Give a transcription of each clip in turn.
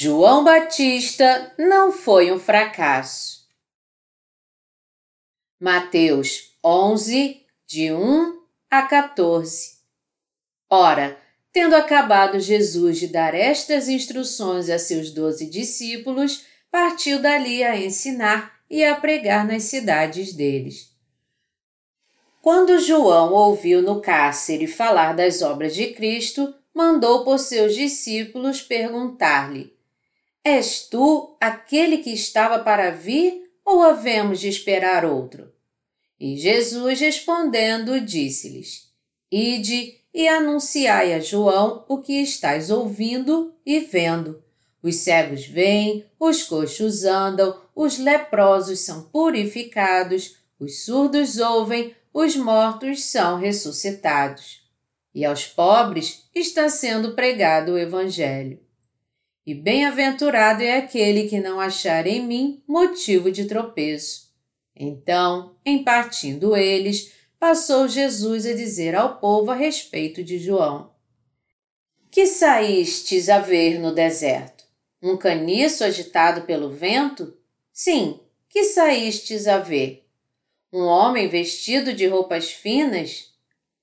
João Batista não foi um fracasso. Mateus 11, de 1 a 14. Ora, tendo acabado Jesus de dar estas instruções a seus doze discípulos, partiu dali a ensinar e a pregar nas cidades deles. Quando João ouviu no cárcere falar das obras de Cristo, mandou por seus discípulos perguntar-lhe: És tu aquele que estava para vir ou havemos de esperar outro? E Jesus respondendo disse-lhes: Ide e anunciai a João o que estáis ouvindo e vendo. Os cegos veem, os coxos andam, os leprosos são purificados, os surdos ouvem, os mortos são ressuscitados. E aos pobres está sendo pregado o Evangelho. E bem-aventurado é aquele que não achar em mim motivo de tropeço. Então, em partindo eles, passou Jesus a dizer ao povo a respeito de João: Que saístes a ver no deserto? Um caniço agitado pelo vento? Sim, que saístes a ver? Um homem vestido de roupas finas?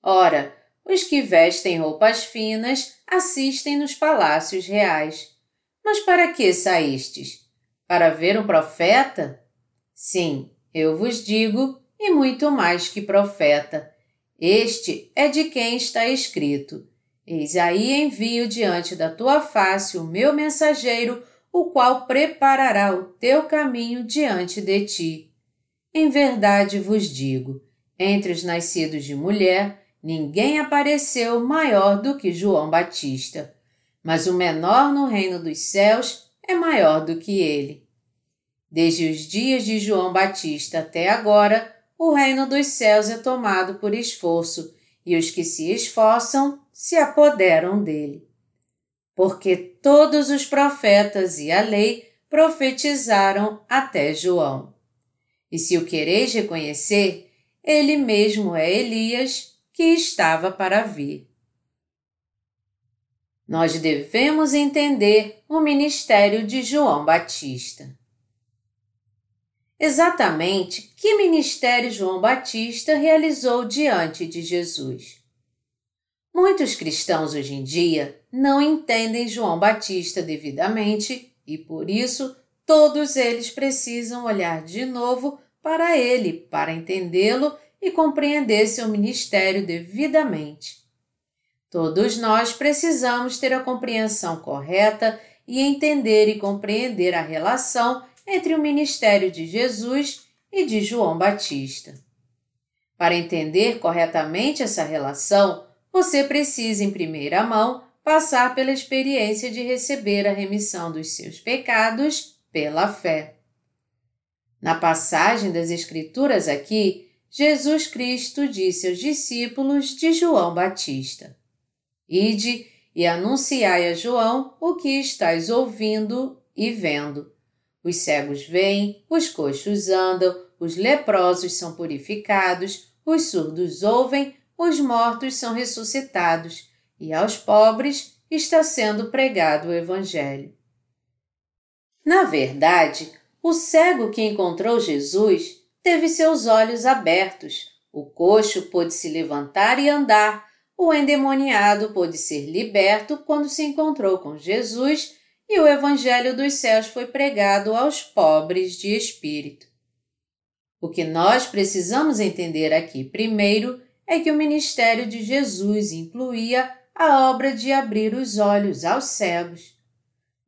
Ora, os que vestem roupas finas assistem nos palácios reais. Mas para que saístes? Para ver um profeta? Sim, eu vos digo, e muito mais que profeta. Este é de quem está escrito: Eis aí envio diante da tua face o meu mensageiro, o qual preparará o teu caminho diante de ti. Em verdade vos digo: entre os nascidos de mulher, ninguém apareceu maior do que João Batista mas o menor no reino dos céus é maior do que ele. Desde os dias de João Batista até agora, o reino dos céus é tomado por esforço, e os que se esforçam se apoderam dele. Porque todos os profetas e a lei profetizaram até João. E se o quereis reconhecer, ele mesmo é Elias que estava para vir. Nós devemos entender o ministério de João Batista. Exatamente que ministério João Batista realizou diante de Jesus? Muitos cristãos hoje em dia não entendem João Batista devidamente e, por isso, todos eles precisam olhar de novo para ele para entendê-lo e compreender seu ministério devidamente. Todos nós precisamos ter a compreensão correta e entender e compreender a relação entre o ministério de Jesus e de João Batista. Para entender corretamente essa relação, você precisa, em primeira mão, passar pela experiência de receber a remissão dos seus pecados pela fé. Na passagem das Escrituras aqui, Jesus Cristo disse aos discípulos de João Batista: Ide e anunciai a João o que estáis ouvindo e vendo. Os cegos veem, os coxos andam, os leprosos são purificados, os surdos ouvem, os mortos são ressuscitados, e aos pobres está sendo pregado o Evangelho. Na verdade, o cego que encontrou Jesus teve seus olhos abertos, o coxo pôde se levantar e andar, o endemoniado pôde ser liberto quando se encontrou com Jesus e o Evangelho dos céus foi pregado aos pobres de espírito. O que nós precisamos entender aqui primeiro é que o ministério de Jesus incluía a obra de abrir os olhos aos cegos.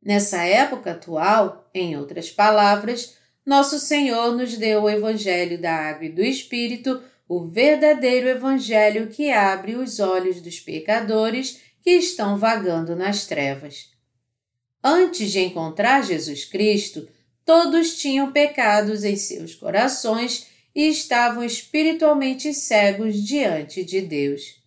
Nessa época atual, em outras palavras, nosso Senhor nos deu o Evangelho da Água e do Espírito o verdadeiro Evangelho que abre os olhos dos pecadores que estão vagando nas trevas. Antes de encontrar Jesus Cristo, todos tinham pecados em seus corações e estavam espiritualmente cegos diante de Deus.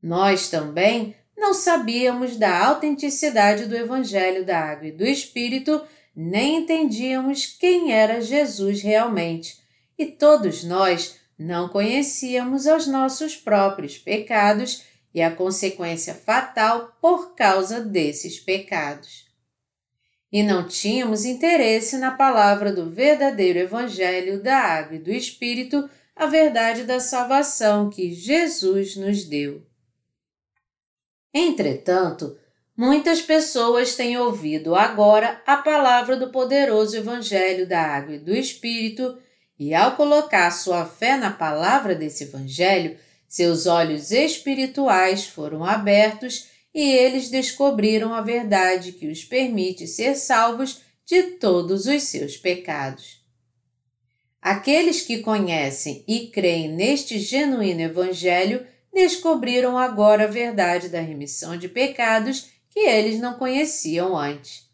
Nós também não sabíamos da autenticidade do Evangelho da Água e do Espírito, nem entendíamos quem era Jesus realmente, e todos nós não conhecíamos os nossos próprios pecados e a consequência fatal por causa desses pecados. e não tínhamos interesse na palavra do verdadeiro Evangelho da Água e do Espírito, a verdade da salvação que Jesus nos deu. Entretanto, muitas pessoas têm ouvido agora a palavra do poderoso Evangelho da Água e do Espírito e, ao colocar sua fé na palavra desse Evangelho, seus olhos espirituais foram abertos e eles descobriram a verdade que os permite ser salvos de todos os seus pecados. Aqueles que conhecem e creem neste genuíno Evangelho descobriram agora a verdade da remissão de pecados que eles não conheciam antes.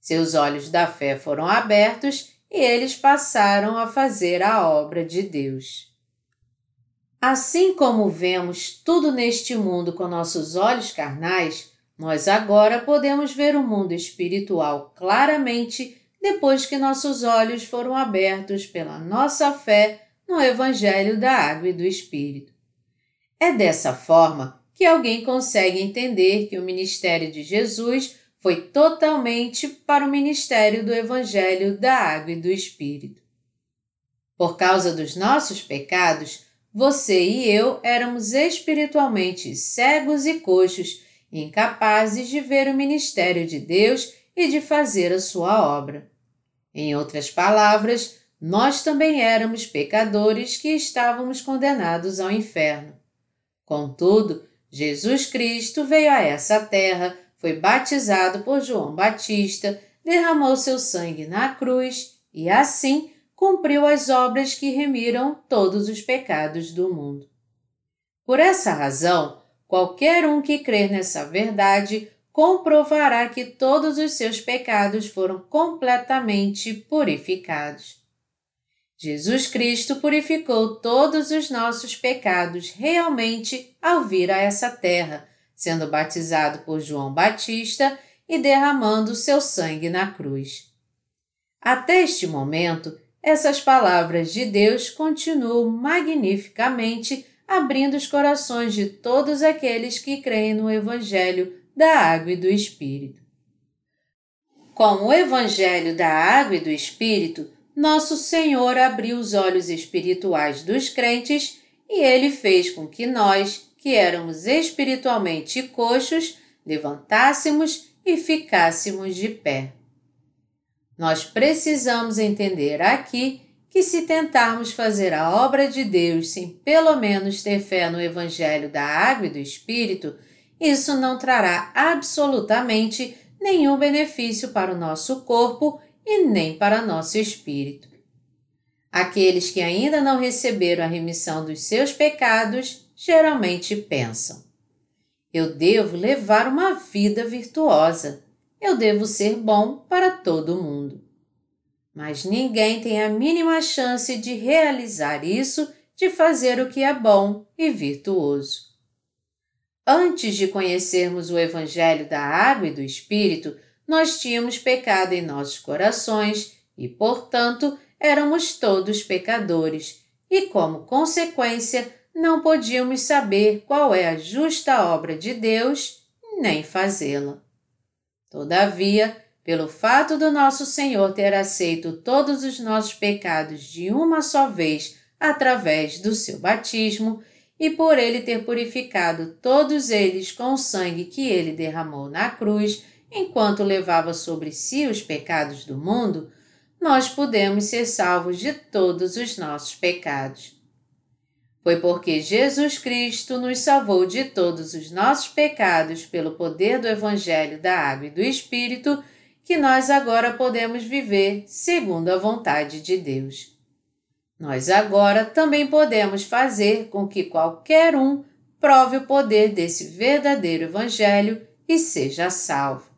Seus olhos da fé foram abertos e eles passaram a fazer a obra de Deus. Assim como vemos tudo neste mundo com nossos olhos carnais, nós agora podemos ver o mundo espiritual claramente depois que nossos olhos foram abertos pela nossa fé no Evangelho da Água e do Espírito. É dessa forma que alguém consegue entender que o ministério de Jesus foi totalmente para o ministério do Evangelho da Água e do Espírito. Por causa dos nossos pecados, você e eu éramos espiritualmente cegos e coxos, incapazes de ver o ministério de Deus e de fazer a sua obra. Em outras palavras, nós também éramos pecadores que estávamos condenados ao inferno. Contudo, Jesus Cristo veio a essa terra, foi batizado por João Batista, derramou seu sangue na cruz e, assim, cumpriu as obras que remiram todos os pecados do mundo. Por essa razão, qualquer um que crer nessa verdade comprovará que todos os seus pecados foram completamente purificados. Jesus Cristo purificou todos os nossos pecados realmente ao vir a essa terra, sendo batizado por João Batista e derramando seu sangue na cruz. Até este momento, essas palavras de Deus continuam magnificamente abrindo os corações de todos aqueles que creem no Evangelho da Água e do Espírito. Com o Evangelho da Água e do Espírito, nosso Senhor abriu os olhos espirituais dos crentes e ele fez com que nós, que éramos espiritualmente coxos, levantássemos e ficássemos de pé. Nós precisamos entender aqui que, se tentarmos fazer a obra de Deus sem pelo menos ter fé no Evangelho da Água e do Espírito, isso não trará absolutamente nenhum benefício para o nosso corpo e nem para nosso espírito. Aqueles que ainda não receberam a remissão dos seus pecados geralmente pensam: eu devo levar uma vida virtuosa eu devo ser bom para todo mundo. Mas ninguém tem a mínima chance de realizar isso, de fazer o que é bom e virtuoso. Antes de conhecermos o Evangelho da Água e do Espírito, nós tínhamos pecado em nossos corações e, portanto, éramos todos pecadores, e, como consequência, não podíamos saber qual é a justa obra de Deus nem fazê-la. Todavia, pelo fato do nosso Senhor ter aceito todos os nossos pecados de uma só vez através do seu batismo, e por ele ter purificado todos eles com o sangue que ele derramou na cruz, enquanto levava sobre si os pecados do mundo, nós podemos ser salvos de todos os nossos pecados. Foi porque Jesus Cristo nos salvou de todos os nossos pecados pelo poder do Evangelho da Água e do Espírito que nós agora podemos viver segundo a vontade de Deus. Nós agora também podemos fazer com que qualquer um prove o poder desse verdadeiro Evangelho e seja salvo.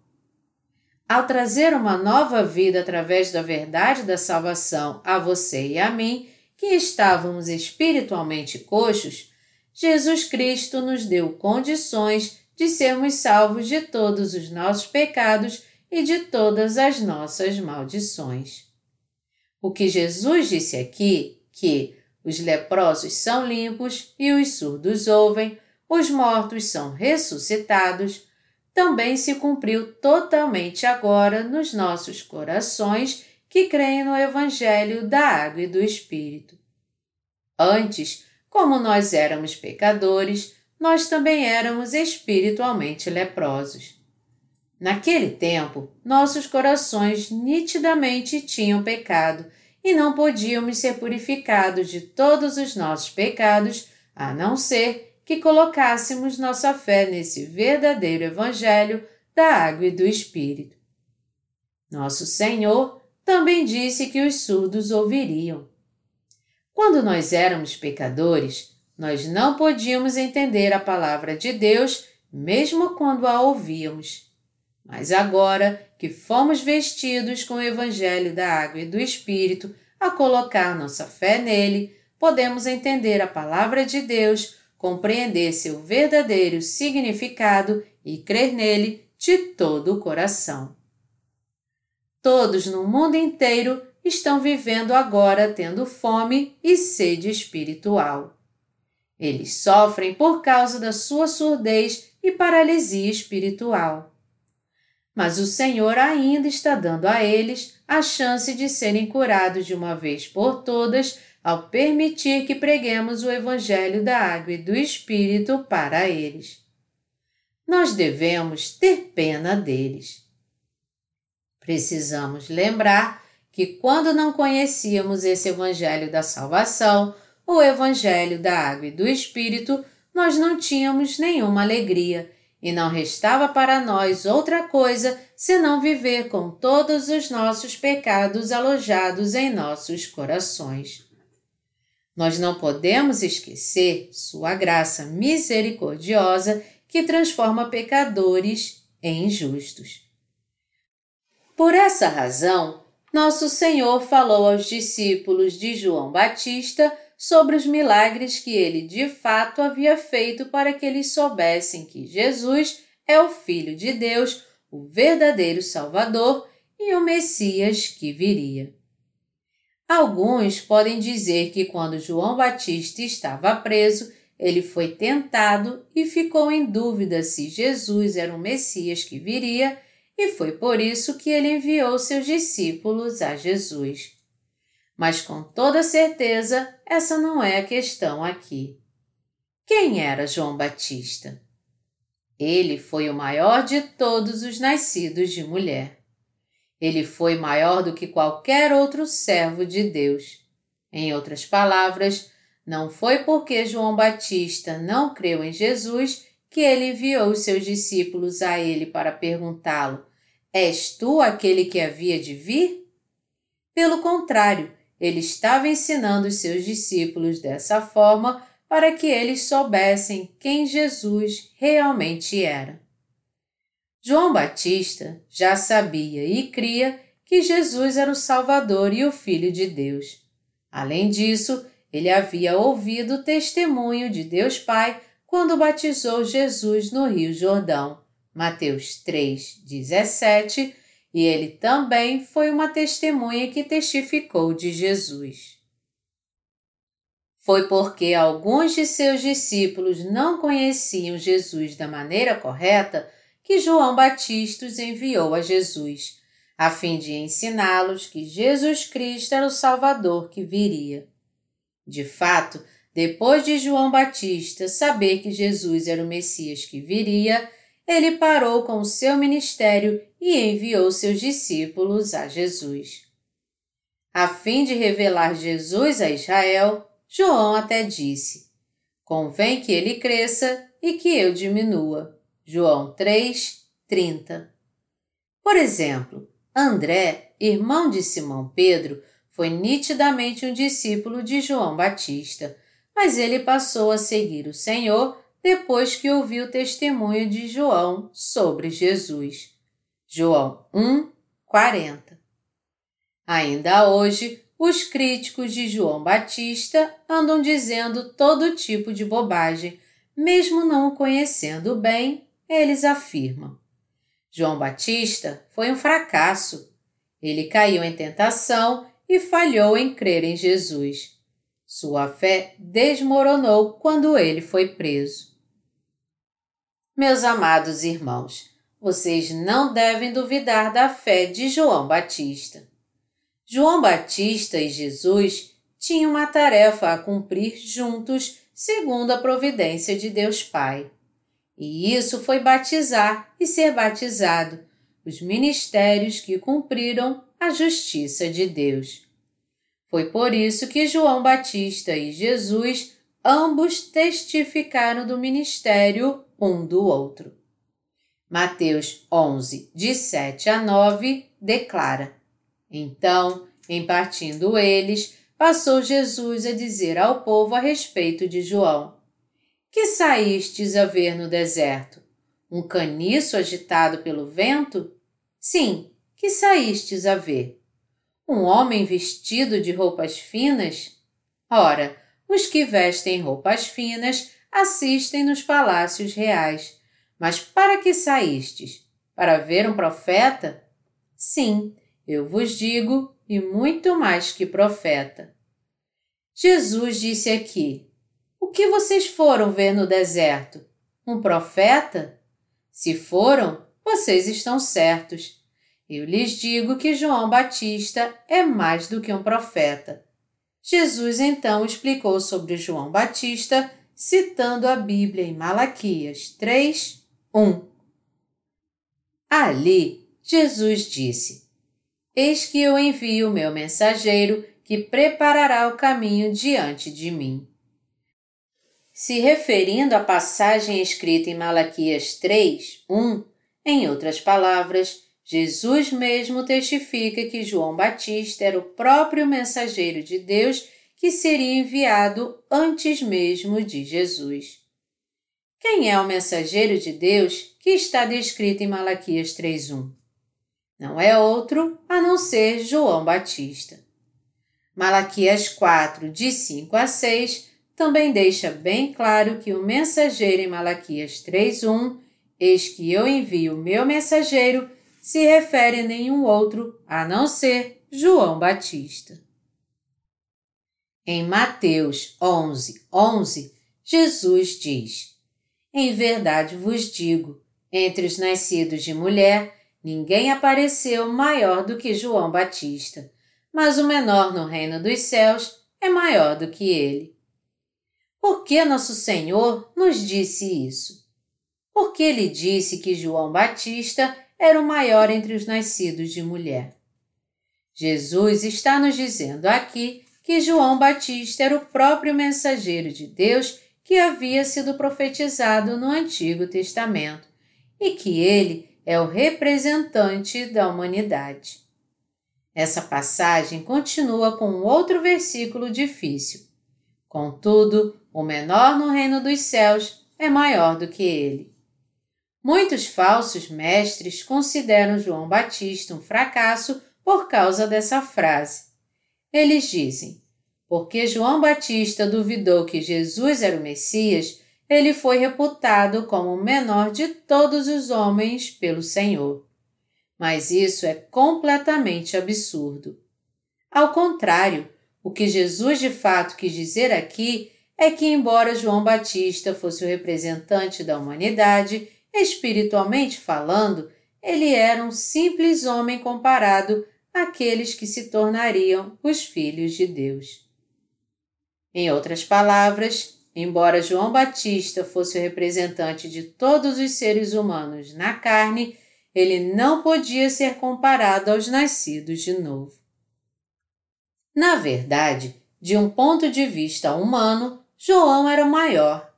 Ao trazer uma nova vida através da verdade da salvação a você e a mim, que estávamos espiritualmente coxos, Jesus Cristo nos deu condições de sermos salvos de todos os nossos pecados e de todas as nossas maldições. O que Jesus disse aqui, que os leprosos são limpos e os surdos ouvem, os mortos são ressuscitados, também se cumpriu totalmente agora nos nossos corações que creem no Evangelho da Água e do Espírito. Antes, como nós éramos pecadores, nós também éramos espiritualmente leprosos. Naquele tempo, nossos corações nitidamente tinham pecado e não podíamos ser purificados de todos os nossos pecados, a não ser que colocássemos nossa fé nesse verdadeiro Evangelho da água e do Espírito. Nosso Senhor também disse que os surdos ouviriam. Quando nós éramos pecadores, nós não podíamos entender a palavra de Deus, mesmo quando a ouvíamos. Mas agora que fomos vestidos com o Evangelho da Água e do Espírito, a colocar nossa fé nele, podemos entender a palavra de Deus, compreender seu verdadeiro significado e crer nele de todo o coração. Todos no mundo inteiro estão vivendo agora tendo fome e sede espiritual. Eles sofrem por causa da sua surdez e paralisia espiritual. Mas o Senhor ainda está dando a eles a chance de serem curados de uma vez por todas ao permitir que preguemos o Evangelho da Água e do Espírito para eles. Nós devemos ter pena deles. Precisamos lembrar que quando não conhecíamos esse Evangelho da Salvação, o Evangelho da Água e do Espírito, nós não tínhamos nenhuma alegria e não restava para nós outra coisa senão viver com todos os nossos pecados alojados em nossos corações. Nós não podemos esquecer Sua graça misericordiosa que transforma pecadores em justos. Por essa razão, nosso Senhor falou aos discípulos de João Batista sobre os milagres que ele de fato havia feito para que eles soubessem que Jesus é o Filho de Deus, o verdadeiro Salvador e o Messias que viria. Alguns podem dizer que quando João Batista estava preso, ele foi tentado e ficou em dúvida se Jesus era o Messias que viria, e foi por isso que ele enviou seus discípulos a Jesus. Mas com toda certeza, essa não é a questão aqui. Quem era João Batista? Ele foi o maior de todos os nascidos de mulher. Ele foi maior do que qualquer outro servo de Deus. Em outras palavras, não foi porque João Batista não creu em Jesus que ele enviou seus discípulos a ele para perguntá-lo: És tu aquele que havia de vir? Pelo contrário, ele estava ensinando os seus discípulos dessa forma para que eles soubessem quem Jesus realmente era. João Batista já sabia e cria que Jesus era o Salvador e o Filho de Deus. Além disso, ele havia ouvido o testemunho de Deus Pai quando batizou Jesus no Rio Jordão. Mateus 3, 17 e ele também foi uma testemunha que testificou de Jesus. Foi porque alguns de seus discípulos não conheciam Jesus da maneira correta que João Batista os enviou a Jesus, a fim de ensiná-los que Jesus Cristo era o Salvador que viria. De fato, depois de João Batista saber que Jesus era o Messias que viria, ele parou com o seu ministério e enviou seus discípulos a Jesus. A fim de revelar Jesus a Israel, João até disse: Convém que ele cresça e que eu diminua. João 3, 30. Por exemplo, André, irmão de Simão Pedro, foi nitidamente um discípulo de João Batista, mas ele passou a seguir o Senhor depois que ouviu o testemunho de João sobre Jesus. João 1, 40. Ainda hoje, os críticos de João Batista andam dizendo todo tipo de bobagem, mesmo não o conhecendo bem, eles afirmam. João Batista foi um fracasso. Ele caiu em tentação e falhou em crer em Jesus. Sua fé desmoronou quando ele foi preso. Meus amados irmãos, vocês não devem duvidar da fé de João Batista. João Batista e Jesus tinham uma tarefa a cumprir juntos, segundo a providência de Deus Pai. E isso foi batizar e ser batizado, os ministérios que cumpriram a justiça de Deus. Foi por isso que João Batista e Jesus ambos testificaram do ministério um do outro. Mateus 11, de 7 a 9, declara: Então, em partindo eles, passou Jesus a dizer ao povo a respeito de João: Que saístes a ver no deserto? Um caniço agitado pelo vento? Sim, que saístes a ver? Um homem vestido de roupas finas? Ora, os que vestem roupas finas assistem nos palácios reais. Mas para que saístes? Para ver um profeta? Sim, eu vos digo, e muito mais que profeta. Jesus disse aqui: O que vocês foram ver no deserto? Um profeta? Se foram, vocês estão certos. Eu lhes digo que João Batista é mais do que um profeta. Jesus então explicou sobre João Batista, citando a Bíblia em Malaquias 3, 1. Ali, Jesus disse: Eis que eu envio o meu mensageiro que preparará o caminho diante de mim. Se referindo à passagem escrita em Malaquias 3, 1, em outras palavras, Jesus mesmo testifica que João Batista era o próprio mensageiro de Deus que seria enviado antes mesmo de Jesus. Quem é o mensageiro de Deus que está descrito em Malaquias 3:1? Não é outro a não ser João Batista. Malaquias 4, de 5 a 6, também deixa bem claro que o mensageiro em Malaquias 3:1, eis que eu envio meu mensageiro se refere a nenhum outro a não ser João Batista. Em Mateus 11, 11, Jesus diz: Em verdade vos digo, entre os nascidos de mulher, ninguém apareceu maior do que João Batista, mas o menor no reino dos céus é maior do que ele. Por que nosso Senhor nos disse isso? Porque ele disse que João Batista era o maior entre os nascidos de mulher. Jesus está nos dizendo aqui que João Batista era o próprio mensageiro de Deus que havia sido profetizado no Antigo Testamento e que ele é o representante da humanidade. Essa passagem continua com outro versículo difícil. Contudo, o menor no reino dos céus é maior do que ele. Muitos falsos mestres consideram João Batista um fracasso por causa dessa frase. Eles dizem: porque João Batista duvidou que Jesus era o Messias, ele foi reputado como o menor de todos os homens pelo Senhor. Mas isso é completamente absurdo. Ao contrário, o que Jesus de fato quis dizer aqui é que, embora João Batista fosse o representante da humanidade, Espiritualmente falando, ele era um simples homem comparado àqueles que se tornariam os filhos de Deus. Em outras palavras, embora João Batista fosse o representante de todos os seres humanos na carne, ele não podia ser comparado aos nascidos de novo. Na verdade, de um ponto de vista humano, João era maior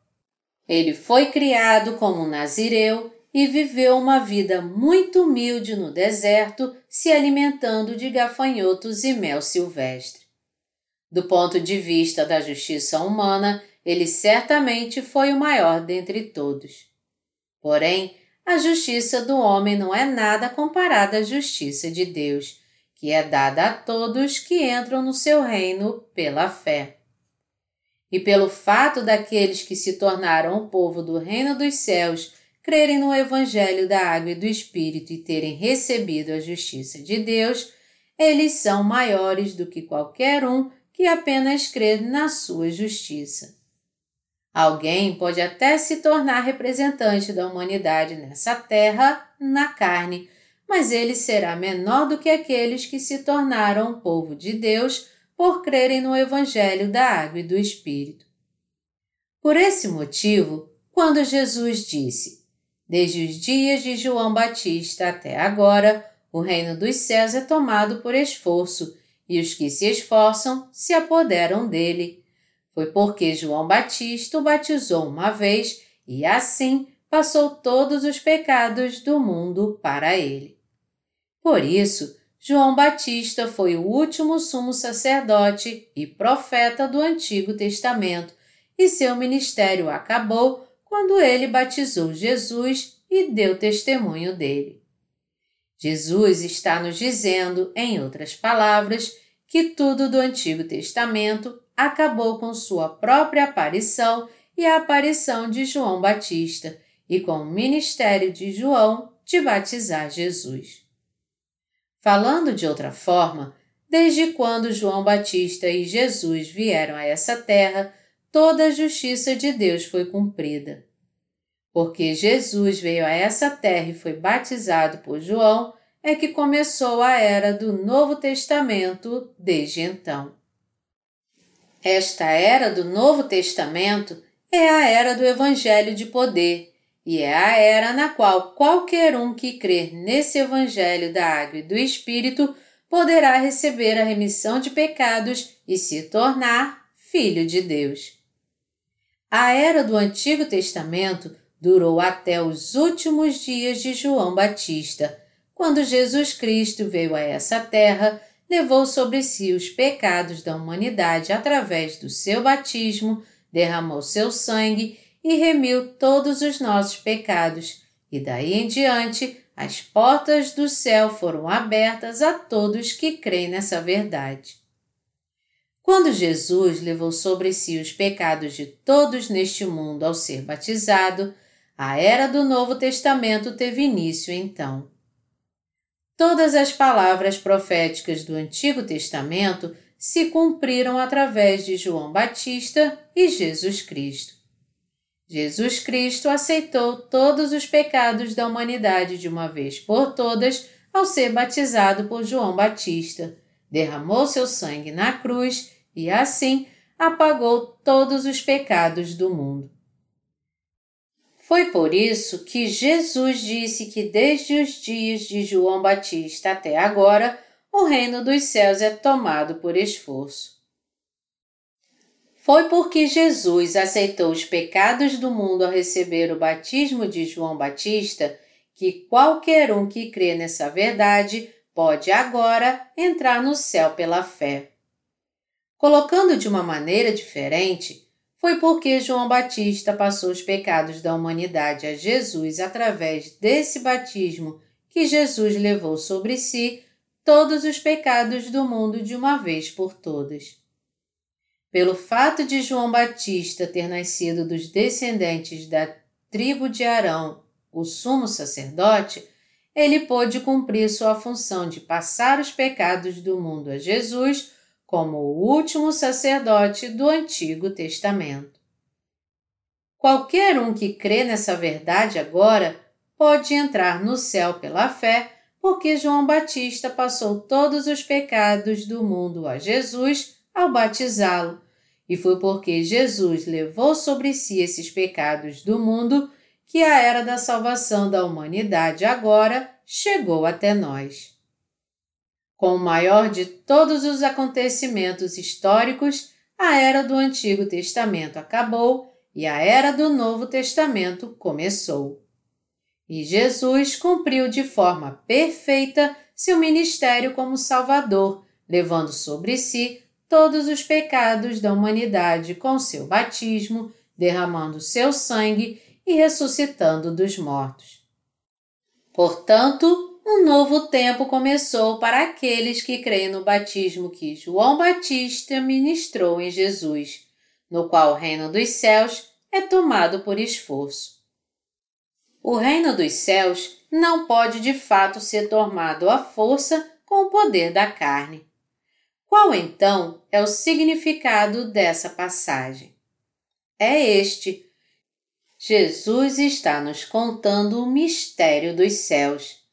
ele foi criado como um nazireu e viveu uma vida muito humilde no deserto, se alimentando de gafanhotos e mel silvestre. Do ponto de vista da justiça humana, ele certamente foi o maior dentre todos. Porém, a justiça do homem não é nada comparada à justiça de Deus, que é dada a todos que entram no seu reino pela fé e pelo fato daqueles que se tornaram o povo do reino dos céus crerem no Evangelho da Água e do Espírito e terem recebido a justiça de Deus, eles são maiores do que qualquer um que apenas crê na sua justiça. Alguém pode até se tornar representante da humanidade nessa terra, na carne, mas ele será menor do que aqueles que se tornaram povo de Deus por crerem no Evangelho da Água e do Espírito. Por esse motivo, quando Jesus disse: Desde os dias de João Batista até agora, o reino dos céus é tomado por esforço, e os que se esforçam se apoderam dele. Foi porque João Batista o batizou uma vez e assim passou todos os pecados do mundo para ele. Por isso, João Batista foi o último sumo sacerdote e profeta do Antigo Testamento, e seu ministério acabou quando ele batizou Jesus e deu testemunho dele. Jesus está nos dizendo, em outras palavras, que tudo do Antigo Testamento acabou com sua própria aparição e a aparição de João Batista e com o ministério de João de batizar Jesus. Falando de outra forma, desde quando João Batista e Jesus vieram a essa terra, toda a justiça de Deus foi cumprida. Porque Jesus veio a essa terra e foi batizado por João, é que começou a era do Novo Testamento desde então. Esta era do Novo Testamento é a era do Evangelho de poder e é a era na qual qualquer um que crer nesse Evangelho da Água e do Espírito poderá receber a remissão de pecados e se tornar filho de Deus. A era do Antigo Testamento durou até os últimos dias de João Batista, quando Jesus Cristo veio a essa terra levou sobre si os pecados da humanidade através do seu batismo, derramou seu sangue e remiu todos os nossos pecados, e daí em diante as portas do céu foram abertas a todos que creem nessa verdade. Quando Jesus levou sobre si os pecados de todos neste mundo ao ser batizado, a era do Novo Testamento teve início então. Todas as palavras proféticas do Antigo Testamento se cumpriram através de João Batista e Jesus Cristo. Jesus Cristo aceitou todos os pecados da humanidade de uma vez por todas ao ser batizado por João Batista, derramou seu sangue na cruz e, assim, apagou todos os pecados do mundo. Foi por isso que Jesus disse que desde os dias de João Batista até agora, o reino dos céus é tomado por esforço. Foi porque Jesus aceitou os pecados do mundo ao receber o batismo de João Batista que qualquer um que crê nessa verdade pode agora entrar no céu pela fé. Colocando de uma maneira diferente, foi porque João Batista passou os pecados da humanidade a Jesus através desse batismo que Jesus levou sobre si todos os pecados do mundo de uma vez por todas. Pelo fato de João Batista ter nascido dos descendentes da tribo de Arão, o sumo sacerdote, ele pôde cumprir sua função de passar os pecados do mundo a Jesus como o último sacerdote do Antigo Testamento. Qualquer um que crê nessa verdade agora pode entrar no céu pela fé, porque João Batista passou todos os pecados do mundo a Jesus ao batizá-lo, e foi porque Jesus levou sobre si esses pecados do mundo que a era da salvação da humanidade agora chegou até nós. Com o maior de todos os acontecimentos históricos, a era do Antigo Testamento acabou e a era do Novo Testamento começou. E Jesus cumpriu de forma perfeita seu ministério como Salvador, levando sobre si todos os pecados da humanidade com seu batismo, derramando seu sangue e ressuscitando dos mortos. Portanto, um novo tempo começou para aqueles que creem no batismo que João Batista ministrou em Jesus, no qual o reino dos céus é tomado por esforço. O reino dos céus não pode de fato ser tomado à força com o poder da carne. Qual então é o significado dessa passagem? é este. Jesus está nos contando o mistério dos céus,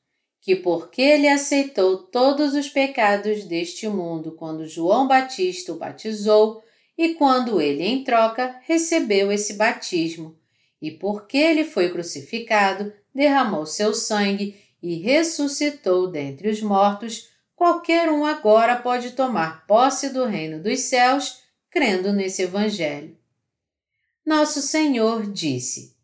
que porque ele aceitou todos os pecados deste mundo quando João Batista o batizou e quando ele, em troca, recebeu esse batismo, e porque ele foi crucificado, derramou seu sangue e ressuscitou dentre os mortos, qualquer um agora pode tomar posse do reino dos céus crendo nesse Evangelho. Nosso Senhor disse: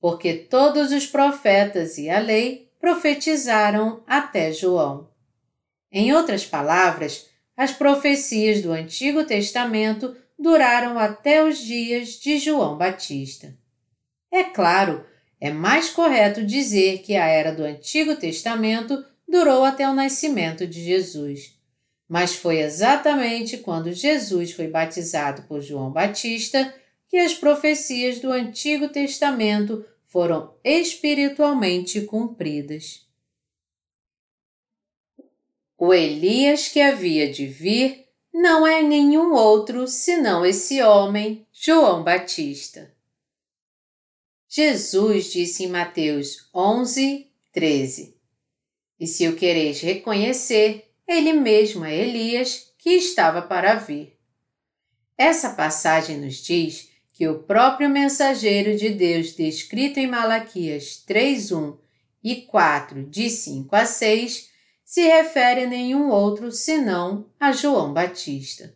Porque todos os profetas e a lei profetizaram até João. Em outras palavras, as profecias do Antigo Testamento duraram até os dias de João Batista. É claro, é mais correto dizer que a era do Antigo Testamento durou até o nascimento de Jesus. Mas foi exatamente quando Jesus foi batizado por João Batista que as profecias do Antigo Testamento foram espiritualmente cumpridas. O Elias que havia de vir não é nenhum outro senão esse homem, João Batista. Jesus disse em Mateus 11, 13: E se o quereis reconhecer, ele mesmo é Elias que estava para vir. Essa passagem nos diz que o próprio mensageiro de Deus descrito em Malaquias 3:1 e 4 de 5 a 6 se refere a nenhum outro senão a João Batista.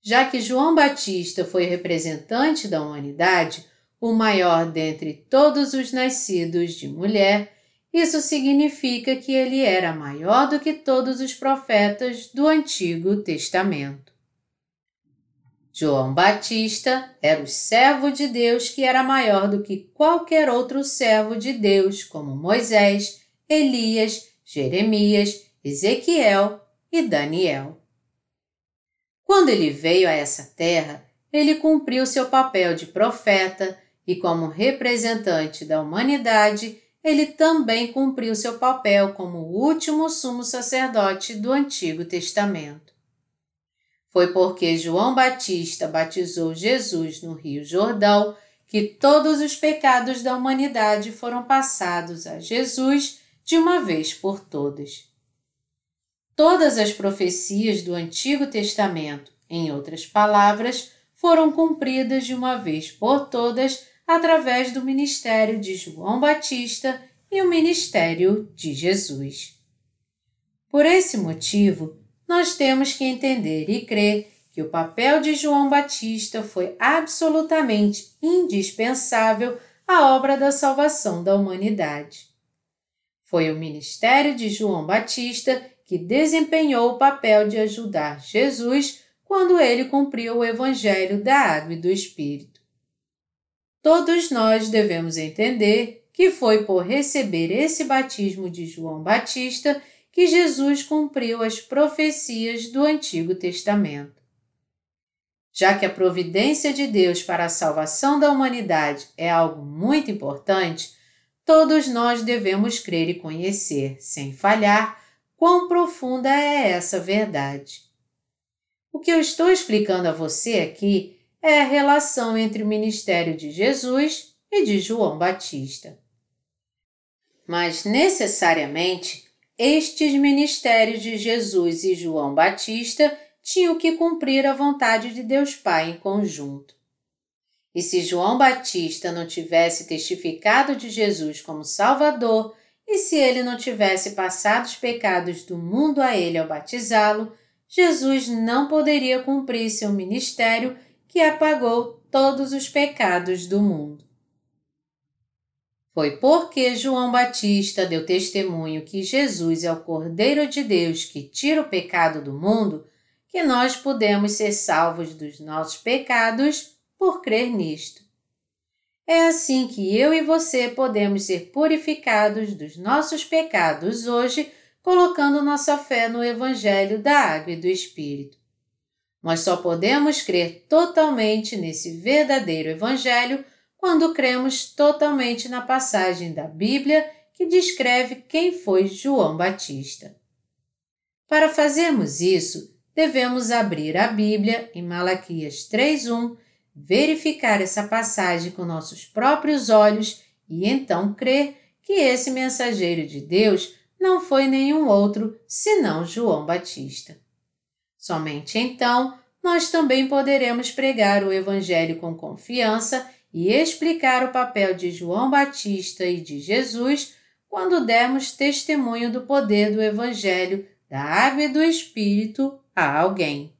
Já que João Batista foi representante da humanidade, o maior dentre todos os nascidos de mulher, isso significa que ele era maior do que todos os profetas do Antigo Testamento. João Batista era o servo de Deus que era maior do que qualquer outro servo de Deus, como Moisés, Elias, Jeremias, Ezequiel e Daniel. Quando ele veio a essa terra, ele cumpriu seu papel de profeta, e, como representante da humanidade, ele também cumpriu seu papel como o último sumo sacerdote do Antigo Testamento. Foi porque João Batista batizou Jesus no Rio Jordão que todos os pecados da humanidade foram passados a Jesus de uma vez por todas. Todas as profecias do Antigo Testamento, em outras palavras, foram cumpridas de uma vez por todas através do ministério de João Batista e o ministério de Jesus. Por esse motivo, nós temos que entender e crer que o papel de João Batista foi absolutamente indispensável à obra da salvação da humanidade. Foi o ministério de João Batista que desempenhou o papel de ajudar Jesus quando ele cumpriu o Evangelho da Água e do Espírito todos nós devemos entender que foi por receber esse batismo de João Batista que Jesus cumpriu as profecias do Antigo Testamento. Já que a providência de Deus para a salvação da humanidade é algo muito importante, todos nós devemos crer e conhecer, sem falhar, quão profunda é essa verdade. O que eu estou explicando a você aqui é a relação entre o ministério de Jesus e de João Batista. Mas necessariamente, estes ministérios de Jesus e João Batista tinham que cumprir a vontade de Deus Pai em conjunto. E se João Batista não tivesse testificado de Jesus como Salvador, e se ele não tivesse passado os pecados do mundo a ele ao batizá-lo, Jesus não poderia cumprir seu ministério que apagou todos os pecados do mundo. Foi porque João Batista deu testemunho que Jesus é o Cordeiro de Deus que tira o pecado do mundo que nós podemos ser salvos dos nossos pecados por crer nisto. É assim que eu e você podemos ser purificados dos nossos pecados hoje, colocando nossa fé no Evangelho da Água e do Espírito. Nós só podemos crer totalmente nesse verdadeiro Evangelho quando cremos totalmente na passagem da Bíblia que descreve quem foi João Batista. Para fazermos isso, devemos abrir a Bíblia em Malaquias 3:1, verificar essa passagem com nossos próprios olhos e então crer que esse mensageiro de Deus não foi nenhum outro senão João Batista. Somente então nós também poderemos pregar o Evangelho com confiança e explicar o papel de João Batista e de Jesus quando dermos testemunho do poder do Evangelho, da água e do Espírito a alguém.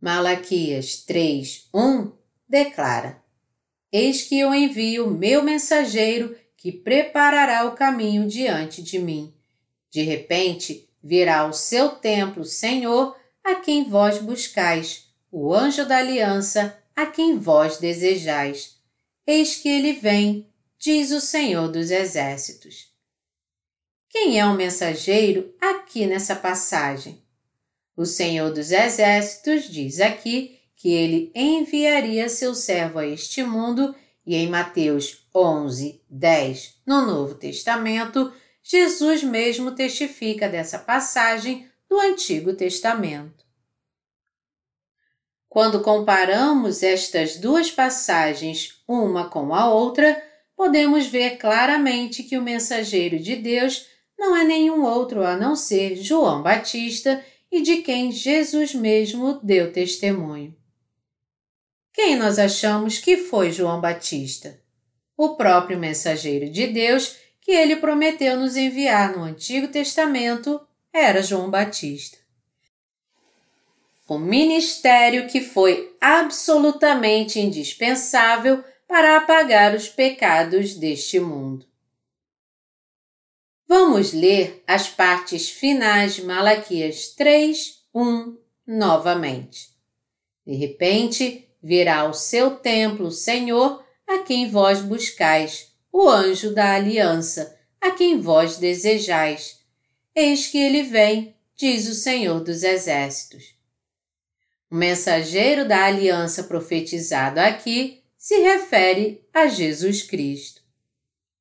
Malaquias 3, 1 declara: Eis que eu envio meu mensageiro que preparará o caminho diante de mim. De repente virá ao seu templo, Senhor, a quem vós buscais, o anjo da aliança, a quem vós desejais. Eis que ele vem, diz o Senhor dos Exércitos. Quem é o mensageiro aqui nessa passagem? O Senhor dos Exércitos diz aqui que ele enviaria seu servo a este mundo e em Mateus 11, 10, no Novo Testamento, Jesus mesmo testifica dessa passagem do Antigo Testamento. Quando comparamos estas duas passagens uma com a outra, podemos ver claramente que o mensageiro de Deus não é nenhum outro a não ser João Batista e de quem Jesus mesmo deu testemunho. Quem nós achamos que foi João Batista? O próprio mensageiro de Deus que ele prometeu nos enviar no Antigo Testamento era João Batista. O ministério que foi absolutamente indispensável para apagar os pecados deste mundo. Vamos ler as partes finais de Malaquias 3, 1 novamente. De repente, virá ao seu templo o Senhor, a quem vós buscais, o anjo da aliança, a quem vós desejais. Eis que ele vem, diz o Senhor dos Exércitos. O mensageiro da aliança profetizado aqui se refere a Jesus Cristo.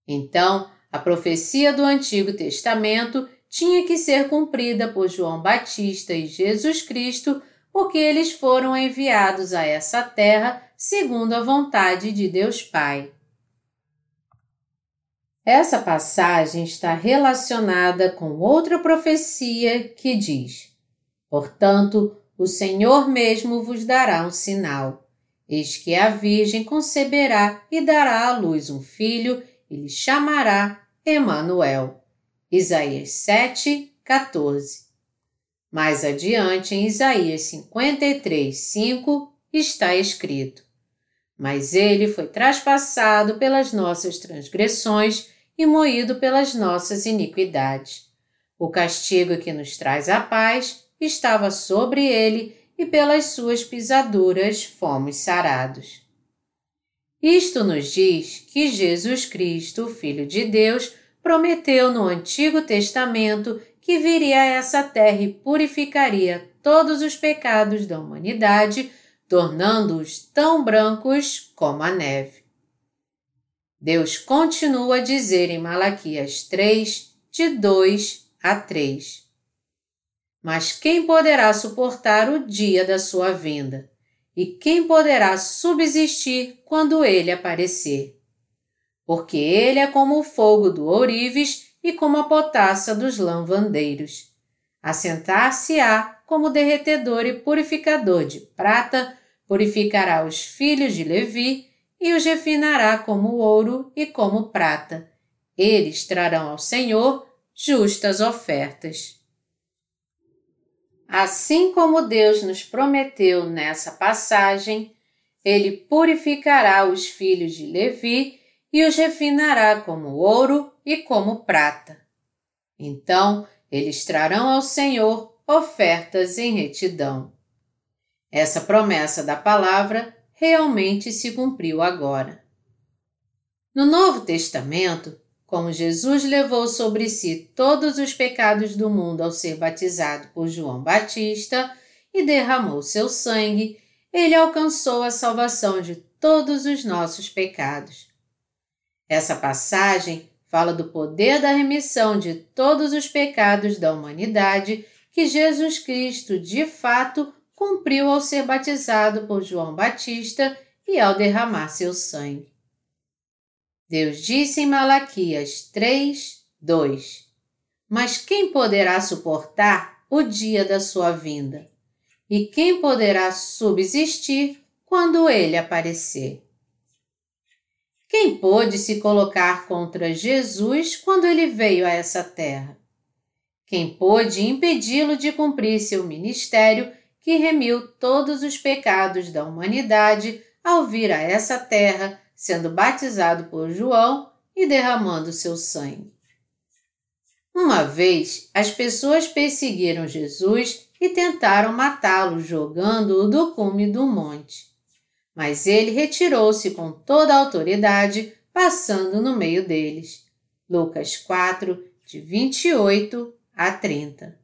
Então, a profecia do Antigo Testamento tinha que ser cumprida por João Batista e Jesus Cristo porque eles foram enviados a essa terra segundo a vontade de Deus Pai. Essa passagem está relacionada com outra profecia que diz: Portanto, o Senhor mesmo vos dará um sinal. Eis que a Virgem conceberá e dará à luz um filho, e lhe chamará Emanuel. Isaías 7, 14. Mais adiante, em Isaías 53, 5, está escrito: Mas ele foi traspassado pelas nossas transgressões e moído pelas nossas iniquidades. O castigo que nos traz a paz estava sobre ele e pelas suas pisaduras fomos sarados. Isto nos diz que Jesus Cristo, Filho de Deus, prometeu no Antigo Testamento que viria a essa terra e purificaria todos os pecados da humanidade, tornando-os tão brancos como a neve. Deus continua a dizer em Malaquias 3, de 2 a 3. Mas quem poderá suportar o dia da sua vinda? E quem poderá subsistir quando ele aparecer? Porque ele é como o fogo do ourives e como a potassa dos lavandeiros. Assentar-se-á como derretedor e purificador de prata, purificará os filhos de Levi e os refinará como ouro e como prata. Eles trarão ao Senhor justas ofertas. Assim como Deus nos prometeu nessa passagem, ele purificará os filhos de Levi e os refinará como ouro e como prata. Então eles trarão ao Senhor ofertas em retidão. Essa promessa da palavra realmente se cumpriu agora. No Novo Testamento, como Jesus levou sobre si todos os pecados do mundo ao ser batizado por João Batista e derramou seu sangue, ele alcançou a salvação de todos os nossos pecados. Essa passagem fala do poder da remissão de todos os pecados da humanidade que Jesus Cristo de fato cumpriu ao ser batizado por João Batista e ao derramar seu sangue. Deus disse em Malaquias 3, 2: Mas quem poderá suportar o dia da sua vinda? E quem poderá subsistir quando ele aparecer? Quem pôde se colocar contra Jesus quando ele veio a essa terra? Quem pôde impedi-lo de cumprir seu ministério que remiu todos os pecados da humanidade ao vir a essa terra, sendo batizado por João e derramando seu sangue? Uma vez, as pessoas perseguiram Jesus e tentaram matá-lo jogando-o do cume do monte. Mas ele retirou-se com toda a autoridade, passando no meio deles. Lucas 4, de 28 a 30.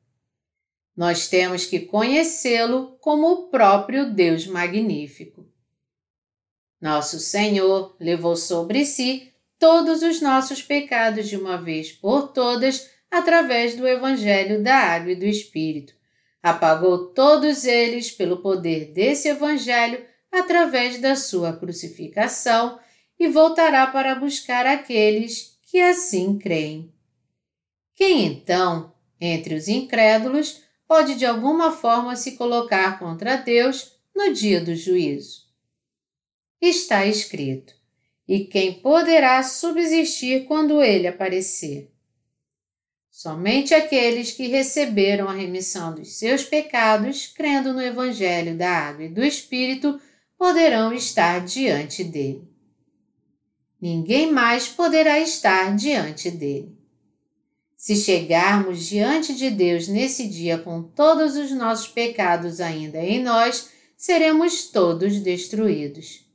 Nós temos que conhecê-lo como o próprio Deus magnífico. Nosso Senhor levou sobre si todos os nossos pecados de uma vez por todas através do Evangelho da Água e do Espírito. Apagou todos eles pelo poder desse Evangelho através da sua crucificação e voltará para buscar aqueles que assim creem. Quem então, entre os incrédulos, pode de alguma forma se colocar contra Deus no dia do juízo? Está escrito: E quem poderá subsistir quando ele aparecer? Somente aqueles que receberam a remissão dos seus pecados, crendo no Evangelho da Água e do Espírito, poderão estar diante dele. Ninguém mais poderá estar diante dele. Se chegarmos diante de Deus nesse dia com todos os nossos pecados ainda em nós, seremos todos destruídos.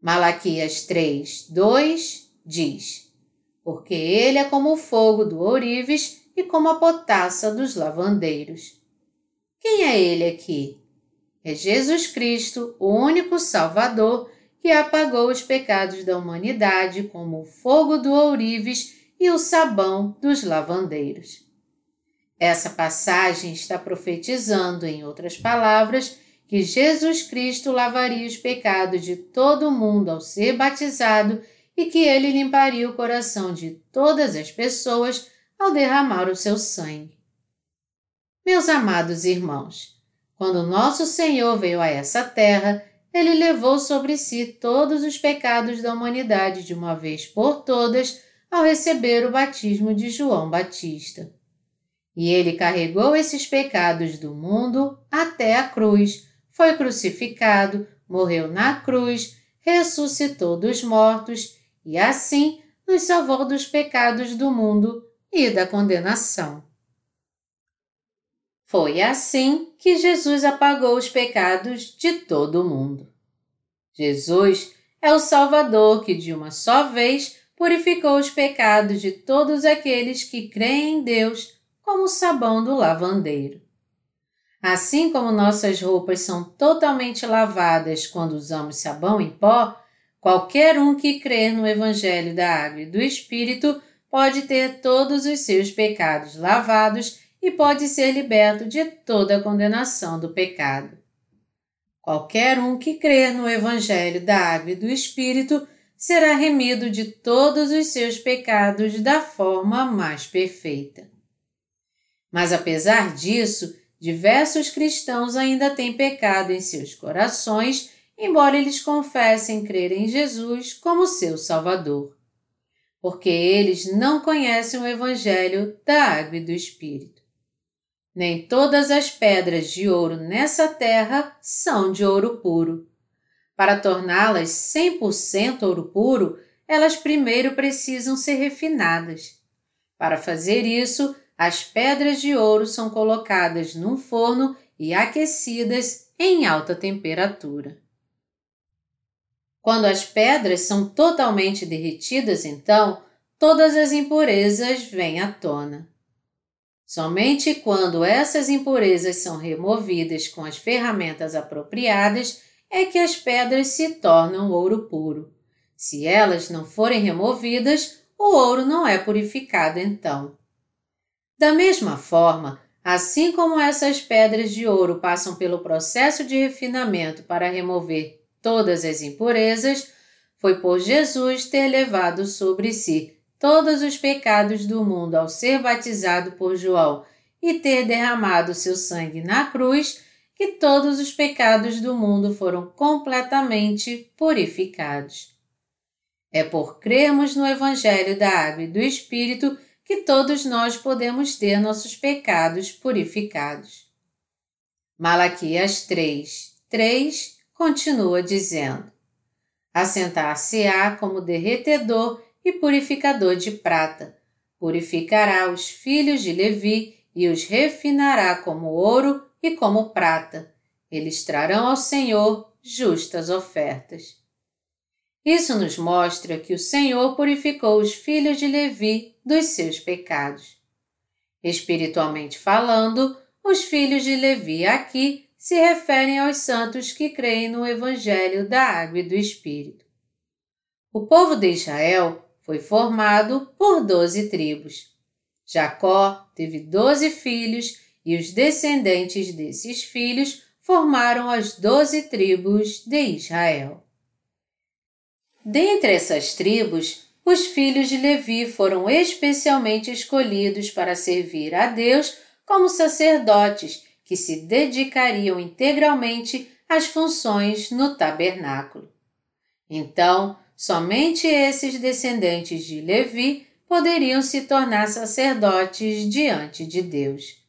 Malaquias 3, 2 diz: Porque ele é como o fogo do ourives e como a potassa dos lavandeiros. Quem é ele aqui? É Jesus Cristo, o único Salvador, que apagou os pecados da humanidade como o fogo do ourives e o sabão dos lavandeiros. Essa passagem está profetizando, em outras palavras, que Jesus Cristo lavaria os pecados de todo o mundo ao ser batizado e que ele limparia o coração de todas as pessoas ao derramar o seu sangue. Meus amados irmãos, quando nosso Senhor veio a essa terra, ele levou sobre si todos os pecados da humanidade de uma vez por todas ao receber o batismo de João Batista. E ele carregou esses pecados do mundo até a cruz, foi crucificado, morreu na cruz, ressuscitou dos mortos e assim nos salvou dos pecados do mundo e da condenação. Foi assim que Jesus apagou os pecados de todo o mundo. Jesus é o Salvador que, de uma só vez, purificou os pecados de todos aqueles que creem em Deus, como o sabão do lavandeiro. Assim como nossas roupas são totalmente lavadas quando usamos sabão em pó, qualquer um que crer no Evangelho da Água e do Espírito pode ter todos os seus pecados lavados e pode ser liberto de toda a condenação do pecado. Qualquer um que crer no Evangelho da Água e do Espírito será remido de todos os seus pecados da forma mais perfeita. Mas apesar disso, diversos cristãos ainda têm pecado em seus corações, embora eles confessem crer em Jesus como seu Salvador. Porque eles não conhecem o Evangelho da Água e do Espírito. Nem todas as pedras de ouro nessa terra são de ouro puro. Para torná-las 100% ouro puro, elas primeiro precisam ser refinadas. Para fazer isso, as pedras de ouro são colocadas num forno e aquecidas em alta temperatura. Quando as pedras são totalmente derretidas, então, todas as impurezas vêm à tona. Somente quando essas impurezas são removidas com as ferramentas apropriadas é que as pedras se tornam ouro puro. Se elas não forem removidas, o ouro não é purificado então. Da mesma forma, assim como essas pedras de ouro passam pelo processo de refinamento para remover todas as impurezas, foi por Jesus ter levado sobre si todos os pecados do mundo ao ser batizado por João e ter derramado seu sangue na cruz, que todos os pecados do mundo foram completamente purificados. É por crermos no Evangelho da Água e do Espírito que todos nós podemos ter nossos pecados purificados. Malaquias 3, 3 continua dizendo: Assentar-se-á como derretedor e purificador de prata, purificará os filhos de Levi e os refinará como ouro e como prata. Eles trarão ao Senhor justas ofertas. Isso nos mostra que o Senhor purificou os filhos de Levi dos seus pecados. Espiritualmente falando, os filhos de Levi aqui se referem aos santos que creem no Evangelho da Água e do Espírito. O povo de Israel foi formado por doze tribos. Jacó teve doze filhos e os descendentes desses filhos formaram as doze tribos de Israel. Dentre essas tribos, os filhos de Levi foram especialmente escolhidos para servir a Deus como sacerdotes que se dedicariam integralmente às funções no tabernáculo. Então, somente esses descendentes de Levi poderiam se tornar sacerdotes diante de Deus.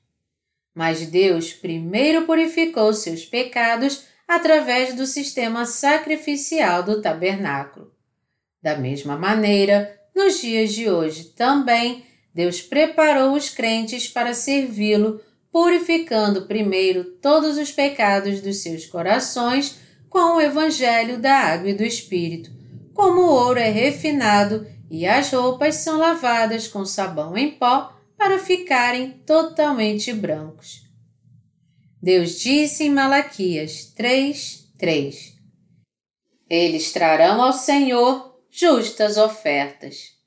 Mas Deus primeiro purificou seus pecados através do sistema sacrificial do tabernáculo. Da mesma maneira, nos dias de hoje também, Deus preparou os crentes para servi-lo, purificando primeiro todos os pecados dos seus corações com o Evangelho da Água e do Espírito, como o ouro é refinado e as roupas são lavadas com sabão em pó para ficarem totalmente brancos. Deus disse em Malaquias 3, 3: Eles trarão ao Senhor justas ofertas.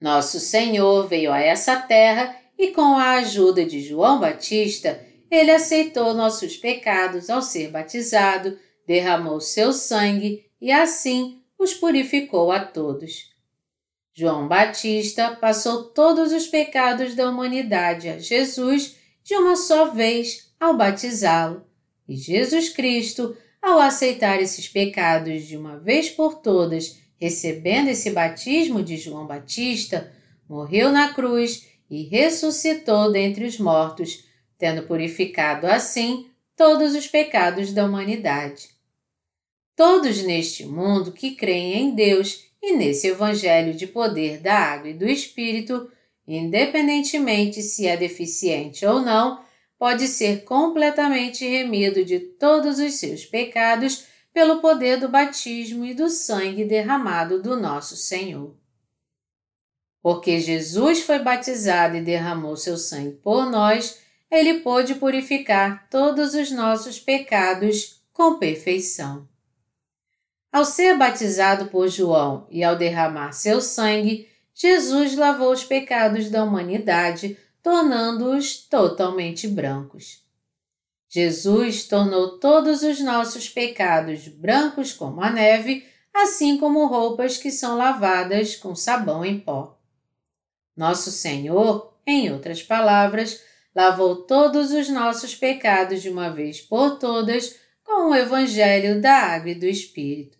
Nosso Senhor veio a essa terra e, com a ajuda de João Batista, ele aceitou nossos pecados ao ser batizado, derramou seu sangue e assim os purificou a todos. João Batista passou todos os pecados da humanidade a Jesus de uma só vez ao batizá-lo, e Jesus Cristo, ao aceitar esses pecados de uma vez por todas, recebendo esse batismo de João Batista, morreu na cruz e ressuscitou dentre os mortos, tendo purificado assim todos os pecados da humanidade. Todos neste mundo que creem em Deus e nesse Evangelho de poder da água e do Espírito, independentemente se é deficiente ou não, pode ser completamente remido de todos os seus pecados pelo poder do batismo e do sangue derramado do nosso Senhor. Porque Jesus foi batizado e derramou seu sangue por nós, ele pôde purificar todos os nossos pecados com perfeição. Ao ser batizado por João e ao derramar seu sangue, Jesus lavou os pecados da humanidade tornando-os totalmente brancos. Jesus tornou todos os nossos pecados brancos como a neve, assim como roupas que são lavadas com sabão em pó. Nosso Senhor, em outras palavras, lavou todos os nossos pecados de uma vez por todas com o Evangelho da Água e do Espírito.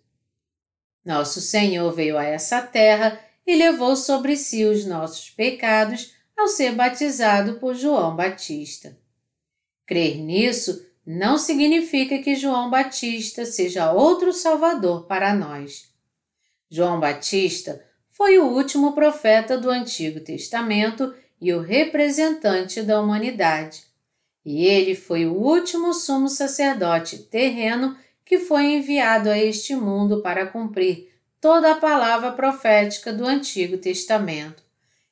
Nosso Senhor veio a essa terra e levou sobre si os nossos pecados ao ser batizado por João Batista. Crer nisso não significa que João Batista seja outro Salvador para nós. João Batista foi o último profeta do Antigo Testamento e o representante da humanidade. E ele foi o último sumo sacerdote terreno que foi enviado a este mundo para cumprir toda a palavra profética do Antigo Testamento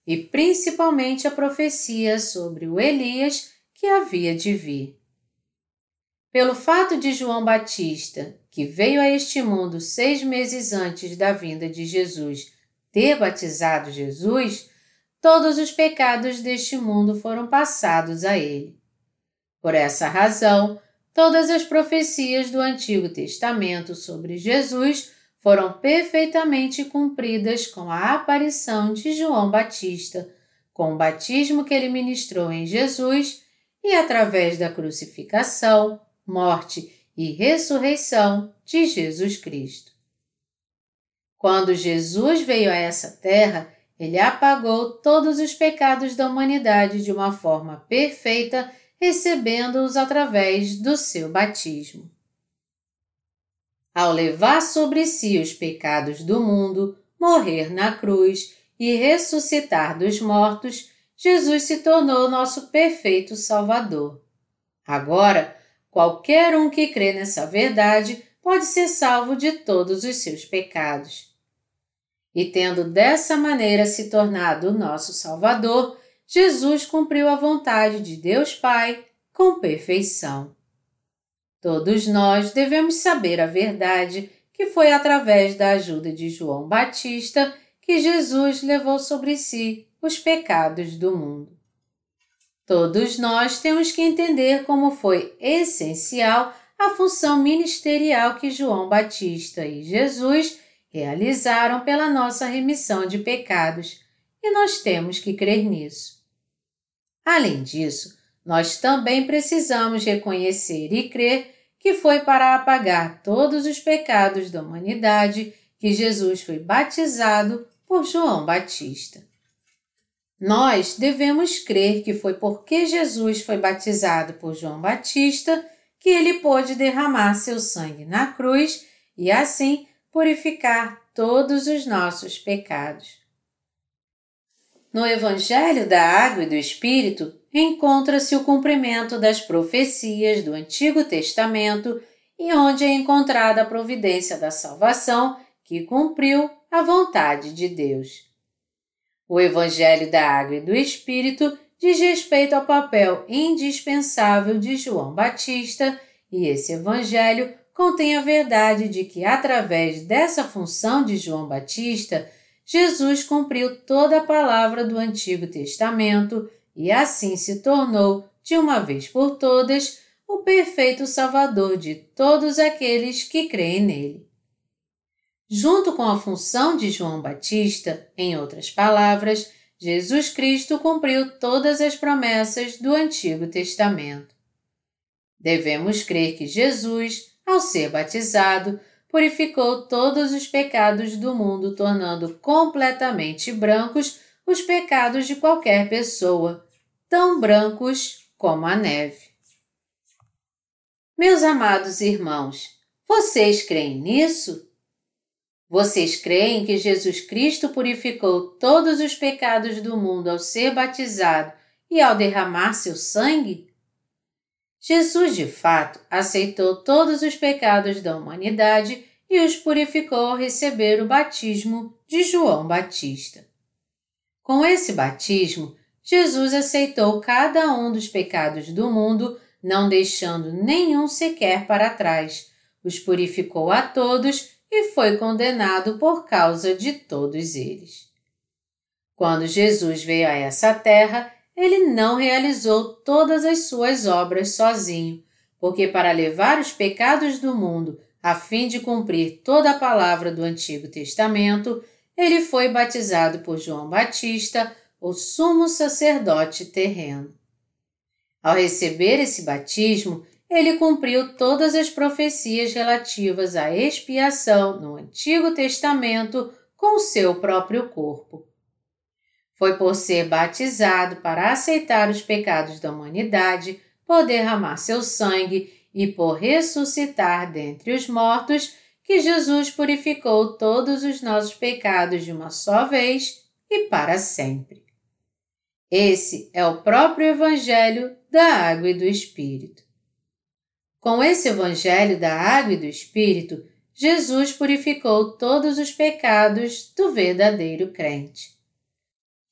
e principalmente a profecia sobre o Elias que havia de vir. Pelo fato de João Batista, que veio a este mundo seis meses antes da vinda de Jesus, ter batizado Jesus, todos os pecados deste mundo foram passados a ele. Por essa razão, todas as profecias do Antigo Testamento sobre Jesus foram perfeitamente cumpridas com a aparição de João Batista, com o batismo que ele ministrou em Jesus e através da crucificação, morte e ressurreição de Jesus Cristo. Quando Jesus veio a essa terra, ele apagou todos os pecados da humanidade de uma forma perfeita, recebendo-os através do seu batismo. Ao levar sobre si os pecados do mundo, morrer na cruz e ressuscitar dos mortos, Jesus se tornou nosso perfeito Salvador. Agora, qualquer um que crê nessa verdade pode ser salvo de todos os seus pecados e tendo dessa maneira se tornado nosso Salvador, Jesus cumpriu a vontade de Deus Pai com perfeição. Todos nós devemos saber a verdade que foi através da ajuda de João Batista que Jesus levou sobre si os pecados do mundo. Todos nós temos que entender como foi essencial a função ministerial que João Batista e Jesus realizaram pela nossa remissão de pecados e nós temos que crer nisso. Além disso, nós também precisamos reconhecer e crer que foi para apagar todos os pecados da humanidade que Jesus foi batizado por João Batista. Nós devemos crer que foi porque Jesus foi batizado por João Batista que ele pôde derramar seu sangue na cruz e assim purificar todos os nossos pecados. No Evangelho da Água e do Espírito encontra-se o cumprimento das profecias do Antigo Testamento e onde é encontrada a providência da salvação que cumpriu a vontade de Deus. O Evangelho da Água e do Espírito diz respeito ao papel indispensável de João Batista e esse Evangelho contém a verdade de que, através dessa função de João Batista, Jesus cumpriu toda a palavra do Antigo Testamento e assim se tornou, de uma vez por todas, o perfeito Salvador de todos aqueles que creem nele. Junto com a função de João Batista, em outras palavras, Jesus Cristo cumpriu todas as promessas do Antigo Testamento. Devemos crer que Jesus, ao ser batizado, purificou todos os pecados do mundo, tornando completamente brancos os pecados de qualquer pessoa, tão brancos como a neve. Meus amados irmãos, vocês creem nisso? Vocês creem que Jesus Cristo purificou todos os pecados do mundo ao ser batizado e ao derramar seu sangue? Jesus, de fato, aceitou todos os pecados da humanidade e os purificou ao receber o batismo de João Batista. Com esse batismo, Jesus aceitou cada um dos pecados do mundo, não deixando nenhum sequer para trás, os purificou a todos e foi condenado por causa de todos eles. Quando Jesus veio a essa terra, ele não realizou todas as suas obras sozinho, porque para levar os pecados do mundo a fim de cumprir toda a palavra do Antigo Testamento, ele foi batizado por João Batista, o sumo sacerdote terreno. Ao receber esse batismo, ele cumpriu todas as profecias relativas à expiação no Antigo Testamento com seu próprio corpo. Foi por ser batizado para aceitar os pecados da humanidade, por derramar seu sangue e por ressuscitar dentre os mortos que Jesus purificou todos os nossos pecados de uma só vez e para sempre. Esse é o próprio Evangelho da Água e do Espírito. Com esse Evangelho da Água e do Espírito, Jesus purificou todos os pecados do verdadeiro crente.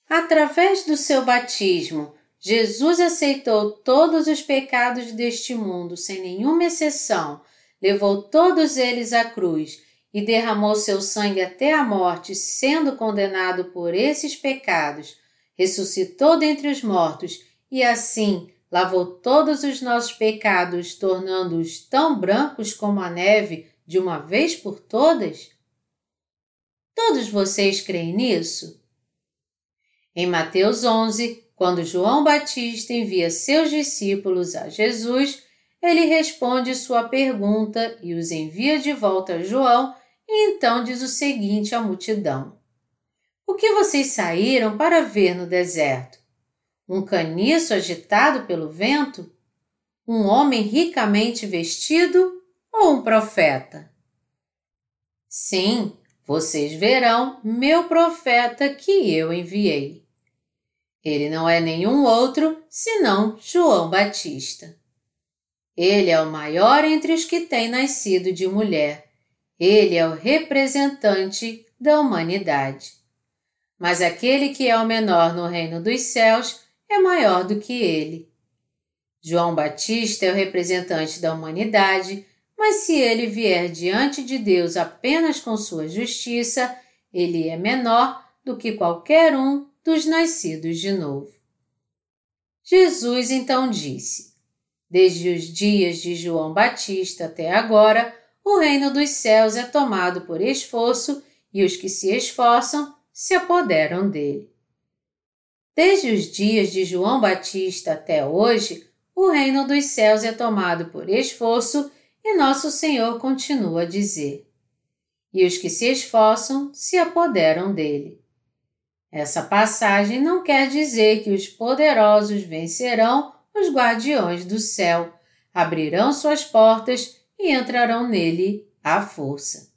Através do seu batismo, Jesus aceitou todos os pecados deste mundo sem nenhuma exceção, levou todos eles à cruz e derramou seu sangue até a morte, sendo condenado por esses pecados, ressuscitou dentre os mortos e assim lavou todos os nossos pecados, tornando-os tão brancos como a neve de uma vez por todas? Todos vocês creem nisso? Em Mateus 11, quando João Batista envia seus discípulos a Jesus, ele responde sua pergunta e os envia de volta a João e então diz o seguinte à multidão: O que vocês saíram para ver no deserto? Um caniço agitado pelo vento? Um homem ricamente vestido ou um profeta? Sim, vocês verão meu profeta que eu enviei. Ele não é nenhum outro senão João Batista. Ele é o maior entre os que têm nascido de mulher. Ele é o representante da humanidade. Mas aquele que é o menor no reino dos céus é maior do que ele. João Batista é o representante da humanidade, mas se ele vier diante de Deus apenas com sua justiça, ele é menor do que qualquer um dos nascidos de novo. Jesus então disse: Desde os dias de João Batista até agora, o reino dos céus é tomado por esforço e os que se esforçam se apoderam dele. Desde os dias de João Batista até hoje, o reino dos céus é tomado por esforço e nosso Senhor continua a dizer: E os que se esforçam se apoderam dele. Essa passagem não quer dizer que os poderosos vencerão os guardiões do céu, abrirão suas portas e entrarão nele à força.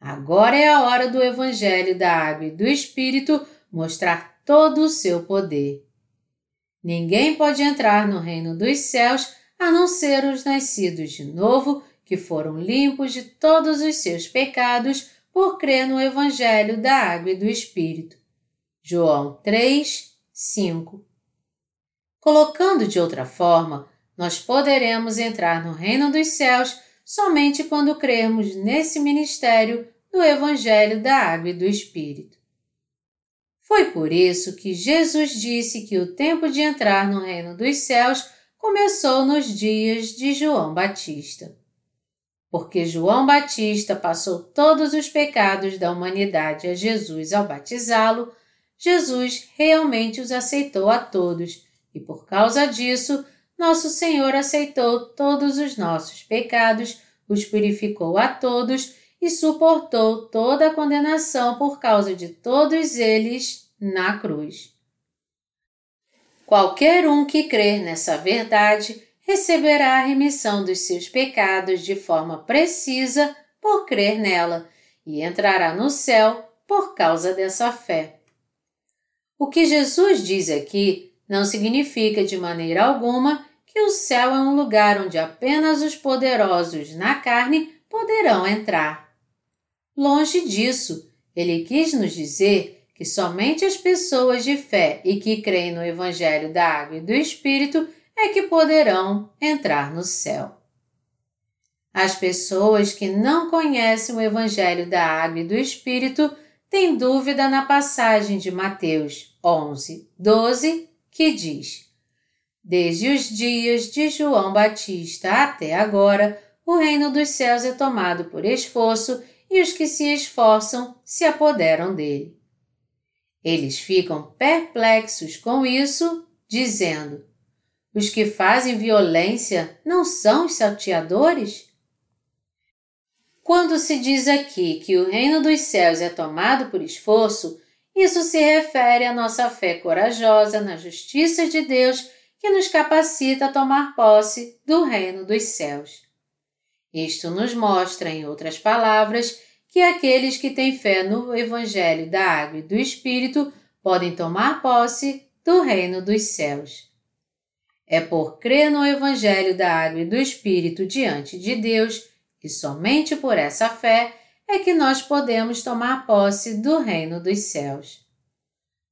Agora é a hora do Evangelho da Água e do Espírito mostrar todo o seu poder. Ninguém pode entrar no reino dos céus a não ser os nascidos de novo, que foram limpos de todos os seus pecados por crer no Evangelho da Água e do Espírito. João 3, 5. Colocando de outra forma, nós poderemos entrar no reino dos céus somente quando crermos nesse ministério do Evangelho da Água e do Espírito. Foi por isso que Jesus disse que o tempo de entrar no reino dos céus começou nos dias de João Batista. Porque João Batista passou todos os pecados da humanidade a Jesus ao batizá-lo, Jesus realmente os aceitou a todos e por causa disso, nosso Senhor aceitou todos os nossos pecados, os purificou a todos e suportou toda a condenação por causa de todos eles na cruz. Qualquer um que crer nessa verdade receberá a remissão dos seus pecados de forma precisa por crer nela e entrará no céu por causa dessa fé. O que Jesus diz aqui não significa de maneira alguma que o céu é um lugar onde apenas os poderosos na carne poderão entrar. Longe disso, ele quis nos dizer que somente as pessoas de fé e que creem no Evangelho da Água e do Espírito é que poderão entrar no céu. As pessoas que não conhecem o Evangelho da Água e do Espírito têm dúvida na passagem de Mateus 11, 12, que diz: Desde os dias de João Batista até agora, o reino dos céus é tomado por esforço e os que se esforçam se apoderam dele. Eles ficam perplexos com isso, dizendo: Os que fazem violência não são os salteadores? Quando se diz aqui que o reino dos céus é tomado por esforço, isso se refere à nossa fé corajosa na justiça de Deus que nos capacita a tomar posse do reino dos céus. Isto nos mostra, em outras palavras, que aqueles que têm fé no Evangelho da Água e do Espírito podem tomar posse do reino dos céus. É por crer no Evangelho da Água e do Espírito diante de Deus, e somente por essa fé, é que nós podemos tomar posse do reino dos céus.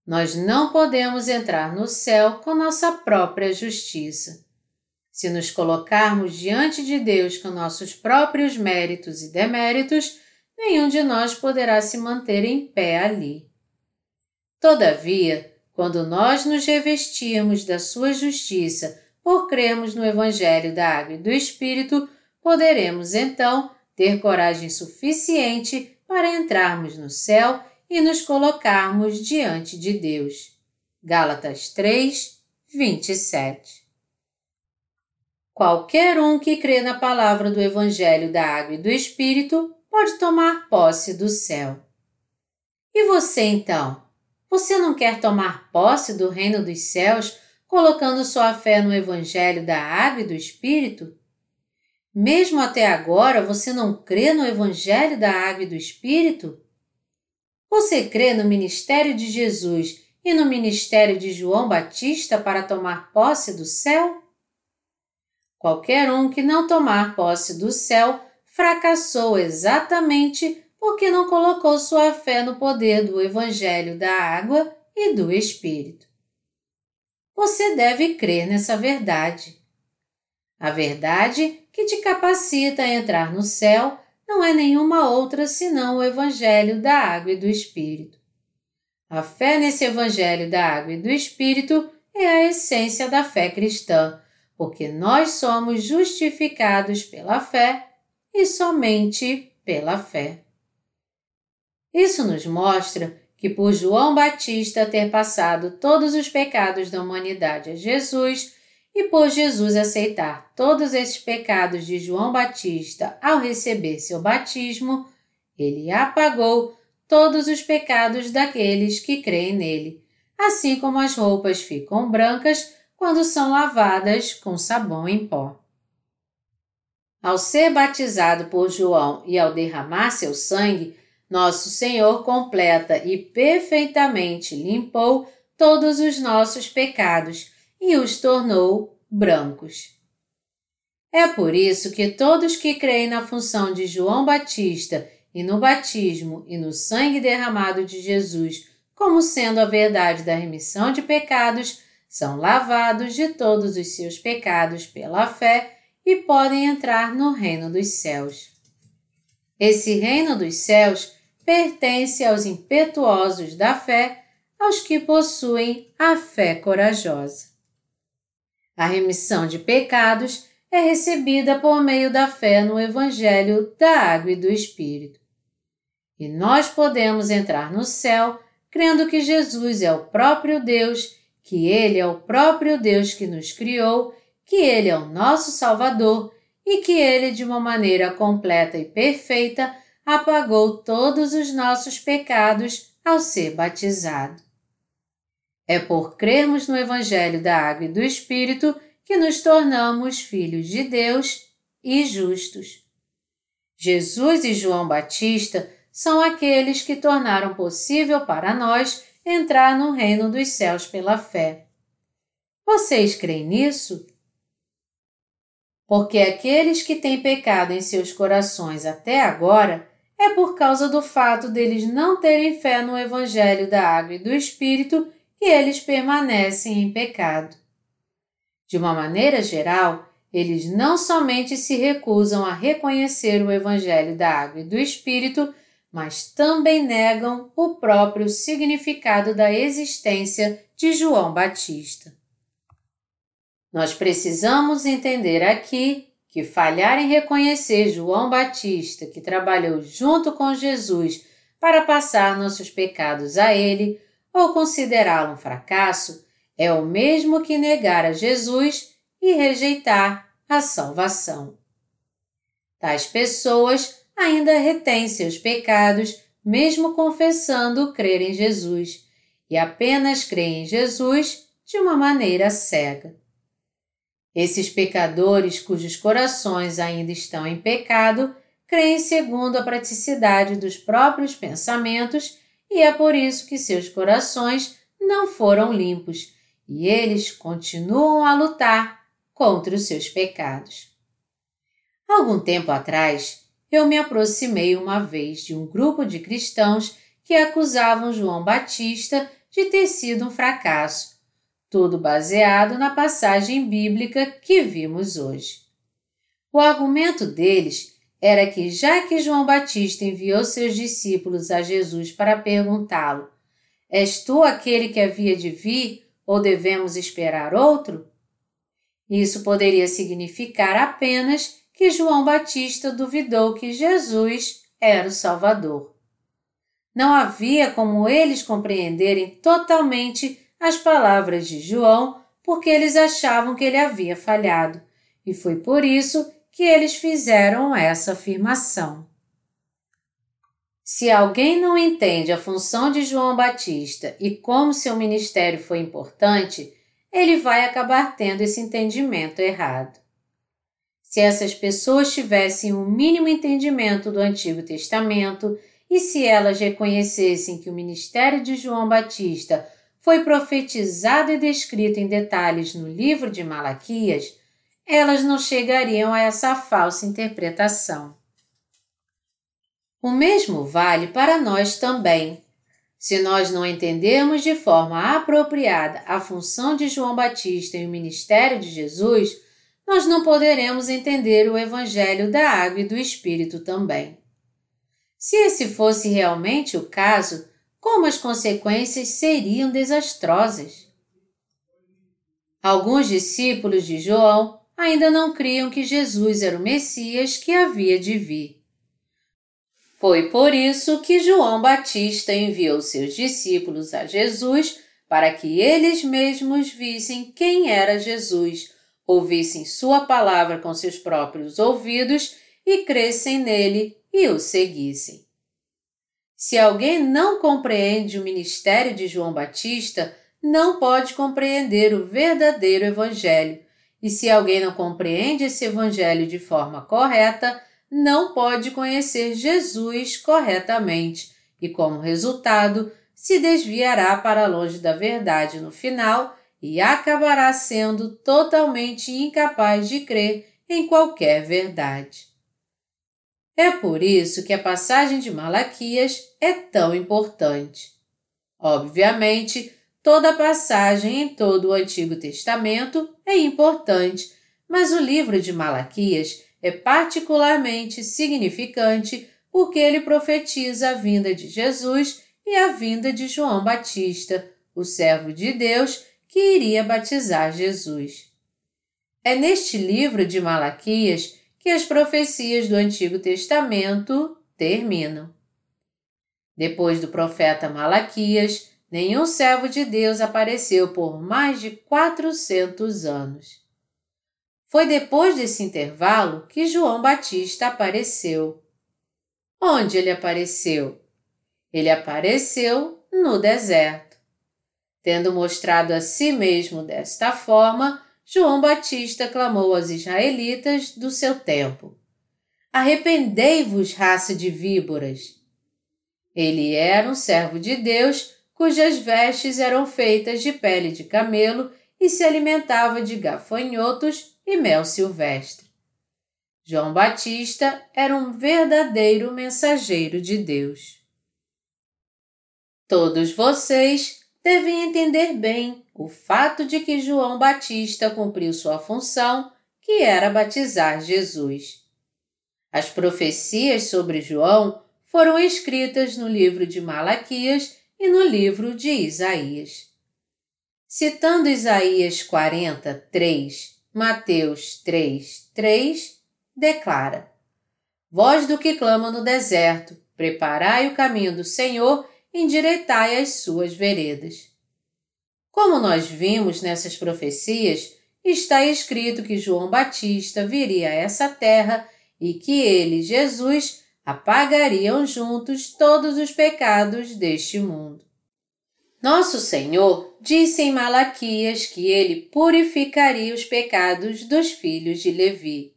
Nós não podemos entrar no céu com nossa própria justiça. Se nos colocarmos diante de Deus com nossos próprios méritos e deméritos, nenhum de nós poderá se manter em pé ali. Todavia, quando nós nos revestirmos da sua justiça por crermos no Evangelho da Água e do Espírito, poderemos então ter coragem suficiente para entrarmos no céu e nos colocarmos diante de Deus. Gálatas 3, 27 Qualquer um que crê na palavra do Evangelho da Água e do Espírito pode tomar posse do céu. E você então? Você não quer tomar posse do reino dos céus colocando sua fé no Evangelho da Água e do Espírito? Mesmo até agora você não crê no Evangelho da Água e do Espírito? Você crê no ministério de Jesus e no ministério de João Batista para tomar posse do céu? Qualquer um que não tomar posse do céu fracassou exatamente porque não colocou sua fé no poder do Evangelho da Água e do Espírito. Você deve crer nessa verdade. A verdade que te capacita a entrar no céu não é nenhuma outra senão o Evangelho da Água e do Espírito. A fé nesse Evangelho da Água e do Espírito é a essência da fé cristã, porque nós somos justificados pela fé e somente pela fé. Isso nos mostra que, por João Batista ter passado todos os pecados da humanidade a Jesus, e por Jesus aceitar todos esses pecados de João Batista ao receber seu batismo, ele apagou todos os pecados daqueles que creem nele, assim como as roupas ficam brancas quando são lavadas com sabão em pó. Ao ser batizado por João e ao derramar seu sangue, nosso Senhor completa e perfeitamente limpou todos os nossos pecados e os tornou brancos. É por isso que todos que creem na função de João Batista e no batismo e no sangue derramado de Jesus como sendo a verdade da remissão de pecados, são lavados de todos os seus pecados pela fé e podem entrar no reino dos céus. Esse reino dos céus pertence aos impetuosos da fé, aos que possuem a fé corajosa. A remissão de pecados é recebida por meio da fé no Evangelho da Água e do Espírito. E nós podemos entrar no céu crendo que Jesus é o próprio Deus, que Ele é o próprio Deus que nos criou, que Ele é o nosso Salvador e que Ele, de uma maneira completa e perfeita, apagou todos os nossos pecados ao ser batizado. É por crermos no Evangelho da Água e do Espírito que nos tornamos filhos de Deus e justos. Jesus e João Batista são aqueles que tornaram possível para nós entrar no reino dos céus pela fé. Vocês creem nisso? Porque aqueles que têm pecado em seus corações até agora é por causa do fato deles não terem fé no Evangelho da Água e do Espírito que eles permanecem em pecado. De uma maneira geral, eles não somente se recusam a reconhecer o Evangelho da Água e do Espírito, mas também negam o próprio significado da existência de João Batista. Nós precisamos entender aqui que falhar em reconhecer João Batista, que trabalhou junto com Jesus para passar nossos pecados a ele, ou considerá-lo um fracasso é o mesmo que negar a Jesus e rejeitar a salvação. Tais pessoas ainda retêm seus pecados, mesmo confessando crer em Jesus, e apenas creem em Jesus de uma maneira cega. Esses pecadores cujos corações ainda estão em pecado creem segundo a praticidade dos próprios pensamentos e é por isso que seus corações não foram limpos e eles continuam a lutar contra os seus pecados. Algum tempo atrás, eu me aproximei uma vez de um grupo de cristãos que acusavam João Batista de ter sido um fracasso, tudo baseado na passagem bíblica que vimos hoje. O argumento deles era que, já que João Batista enviou seus discípulos a Jesus para perguntá-lo: És tu aquele que havia de vir ou devemos esperar outro? Isso poderia significar apenas que João Batista duvidou que Jesus era o Salvador. Não havia como eles compreenderem totalmente as palavras de João, porque eles achavam que ele havia falhado, e foi por isso que eles fizeram essa afirmação. Se alguém não entende a função de João Batista e como seu ministério foi importante, ele vai acabar tendo esse entendimento errado. Se essas pessoas tivessem o um mínimo entendimento do Antigo Testamento e se elas reconhecessem que o ministério de João Batista foi profetizado e descrito em detalhes no livro de Malaquias, elas não chegariam a essa falsa interpretação. O mesmo vale para nós também. Se nós não entendermos de forma apropriada a função de João Batista e o ministério de Jesus, nós não poderemos entender o Evangelho da Água e do Espírito também. Se esse fosse realmente o caso, como as consequências seriam desastrosas? Alguns discípulos de João ainda não criam que Jesus era o Messias que havia de vir. Foi por isso que João Batista enviou seus discípulos a Jesus para que eles mesmos vissem quem era Jesus, ouvissem Sua palavra com seus próprios ouvidos e crescem nele e o seguissem. Se alguém não compreende o ministério de João Batista, não pode compreender o verdadeiro Evangelho, e se alguém não compreende esse Evangelho de forma correta, não pode conhecer Jesus corretamente e, como resultado, se desviará para longe da verdade no final e acabará sendo totalmente incapaz de crer em qualquer verdade. É por isso que a passagem de Malaquias é tão importante. Obviamente, toda passagem em todo o Antigo Testamento é importante, mas o livro de Malaquias é particularmente significante porque ele profetiza a vinda de Jesus e a vinda de João Batista, o servo de Deus que iria batizar Jesus. É neste livro de Malaquias que as profecias do Antigo Testamento terminam. Depois do profeta Malaquias, nenhum servo de Deus apareceu por mais de 400 anos. Foi depois desse intervalo que João Batista apareceu. Onde ele apareceu? Ele apareceu no deserto. Tendo mostrado a si mesmo desta forma, João Batista clamou aos israelitas do seu tempo: Arrependei-vos, raça de víboras! Ele era um servo de Deus cujas vestes eram feitas de pele de camelo e se alimentava de gafanhotos e mel silvestre. João Batista era um verdadeiro mensageiro de Deus. Todos vocês devem entender bem o fato de que João Batista cumpriu sua função, que era batizar Jesus. As profecias sobre João foram escritas no livro de Malaquias e no livro de Isaías. Citando Isaías 43, Mateus 3, 3 declara: Voz do que clama no deserto, preparai o caminho do Senhor, endireitai as suas veredas. Como nós vimos nessas profecias, está escrito que João Batista viria a essa terra e que ele, Jesus, apagariam juntos todos os pecados deste mundo. Nosso Senhor disse em Malaquias que ele purificaria os pecados dos filhos de Levi.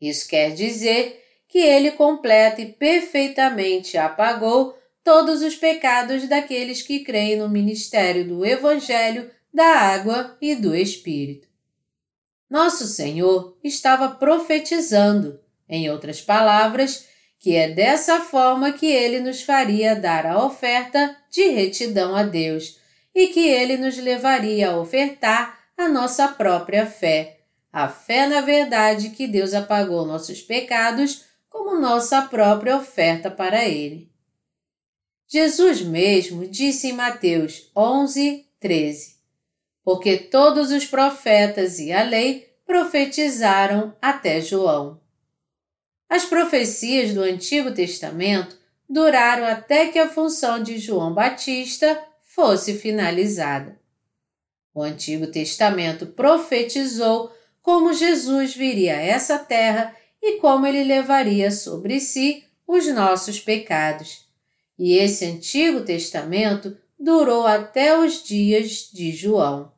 Isso quer dizer que ele completa e perfeitamente apagou todos os pecados daqueles que creem no ministério do Evangelho, da água e do Espírito. Nosso Senhor estava profetizando, em outras palavras, que é dessa forma que ele nos faria dar a oferta de retidão a Deus e que ele nos levaria a ofertar a nossa própria fé, a fé na verdade que Deus apagou nossos pecados como nossa própria oferta para ele. Jesus mesmo disse em Mateus 11, 13: Porque todos os profetas e a lei profetizaram até João. As profecias do Antigo Testamento duraram até que a função de João Batista fosse finalizada. O Antigo Testamento profetizou como Jesus viria a essa terra e como ele levaria sobre si os nossos pecados. E esse Antigo Testamento durou até os dias de João.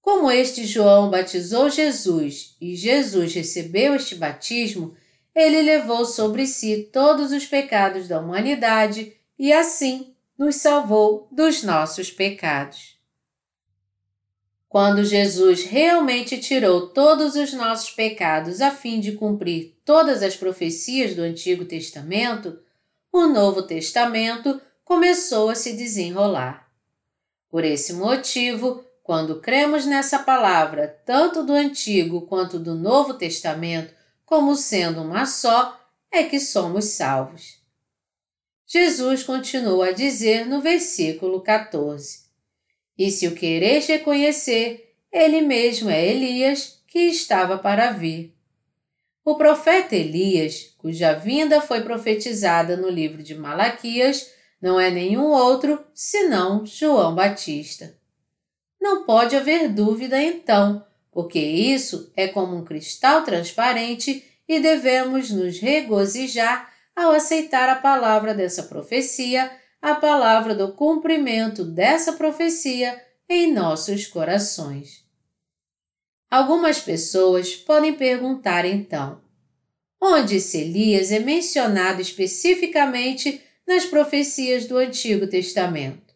Como este João batizou Jesus e Jesus recebeu este batismo, ele levou sobre si todos os pecados da humanidade e assim nos salvou dos nossos pecados. Quando Jesus realmente tirou todos os nossos pecados a fim de cumprir todas as profecias do Antigo Testamento, o Novo Testamento começou a se desenrolar. Por esse motivo, quando cremos nessa palavra, tanto do Antigo quanto do Novo Testamento, como sendo uma só, é que somos salvos. Jesus continua a dizer no versículo 14: E se o quereis reconhecer, ele mesmo é Elias que estava para vir. O profeta Elias, cuja vinda foi profetizada no livro de Malaquias, não é nenhum outro senão João Batista. Não pode haver dúvida então, porque isso é como um cristal transparente e devemos nos regozijar ao aceitar a palavra dessa profecia, a palavra do cumprimento dessa profecia em nossos corações. Algumas pessoas podem perguntar então: onde esse Elias é mencionado especificamente nas profecias do Antigo Testamento?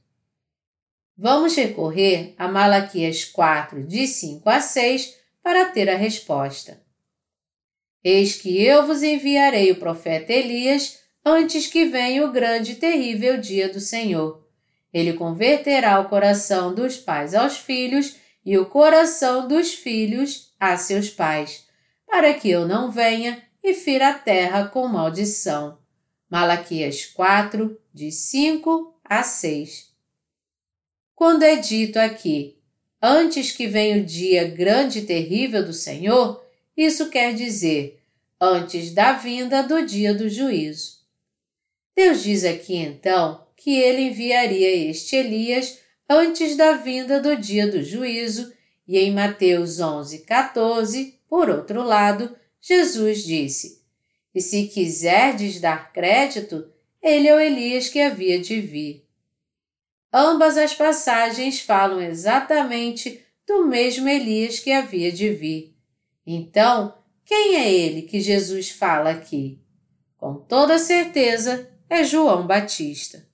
Vamos recorrer a Malaquias 4, de 5 a 6, para ter a resposta. Eis que eu vos enviarei o profeta Elias antes que venha o grande e terrível dia do Senhor. Ele converterá o coração dos pais aos filhos e o coração dos filhos a seus pais, para que eu não venha e fira a terra com maldição. Malaquias 4, de 5 a 6 quando é dito aqui, antes que venha o dia grande e terrível do Senhor, isso quer dizer antes da vinda do dia do juízo. Deus diz aqui então que ele enviaria este Elias antes da vinda do dia do juízo, e em Mateus 11, 14, por outro lado, Jesus disse: E se quiserdes dar crédito, ele é o Elias que havia de vir. Ambas as passagens falam exatamente do mesmo Elias que havia de vir. Então, quem é ele que Jesus fala aqui? Com toda certeza, é João Batista.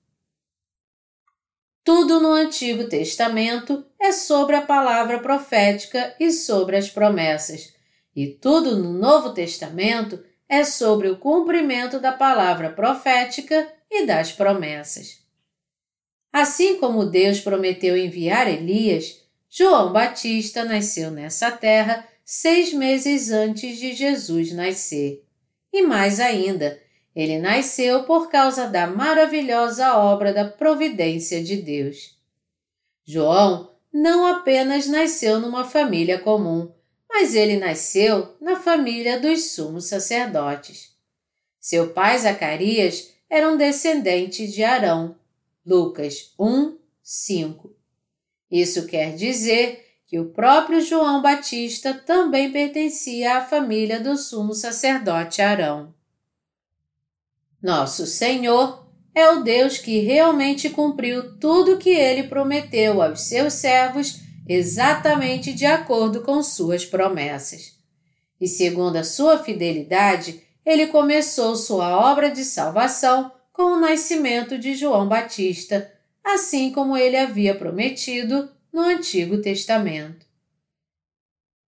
Tudo no Antigo Testamento é sobre a palavra profética e sobre as promessas, e tudo no Novo Testamento é sobre o cumprimento da palavra profética e das promessas. Assim como Deus prometeu enviar Elias, João Batista nasceu nessa terra seis meses antes de Jesus nascer. E mais ainda, ele nasceu por causa da maravilhosa obra da providência de Deus. João não apenas nasceu numa família comum, mas ele nasceu na família dos sumos sacerdotes. Seu pai Zacarias era um descendente de Arão Lucas 1, 5. Isso quer dizer que o próprio João Batista também pertencia à família do sumo sacerdote Arão. Nosso Senhor é o Deus que realmente cumpriu tudo que ele prometeu aos seus servos exatamente de acordo com suas promessas. E segundo a sua fidelidade, ele começou sua obra de salvação com o nascimento de João Batista, assim como ele havia prometido no Antigo Testamento.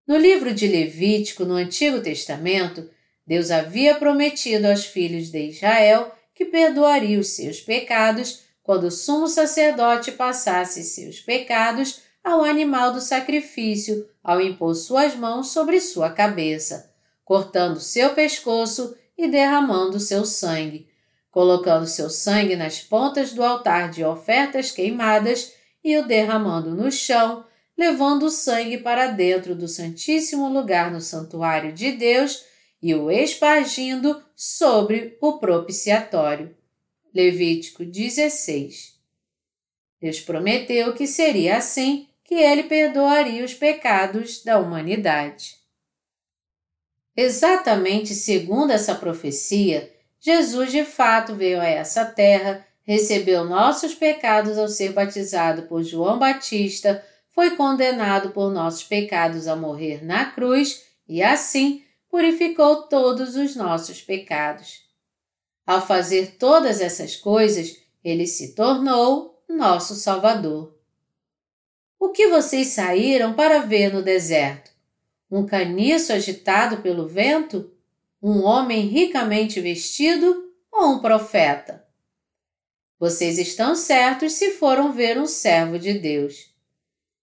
No livro de Levítico, no Antigo Testamento, Deus havia prometido aos filhos de Israel que perdoaria os seus pecados quando o sumo sacerdote passasse seus pecados ao animal do sacrifício ao impor suas mãos sobre sua cabeça, cortando seu pescoço e derramando seu sangue, colocando seu sangue nas pontas do altar de ofertas queimadas e o derramando no chão, levando o sangue para dentro do Santíssimo Lugar no Santuário de Deus e o espargindo sobre o propiciatório. Levítico 16. Deus prometeu que seria assim que ele perdoaria os pecados da humanidade. Exatamente segundo essa profecia, Jesus de fato veio a essa terra, recebeu nossos pecados ao ser batizado por João Batista, foi condenado por nossos pecados a morrer na cruz e assim purificou todos os nossos pecados. Ao fazer todas essas coisas, ele se tornou nosso Salvador. O que vocês saíram para ver no deserto? Um caniço agitado pelo vento? um homem ricamente vestido ou um profeta? Vocês estão certos se foram ver um servo de Deus.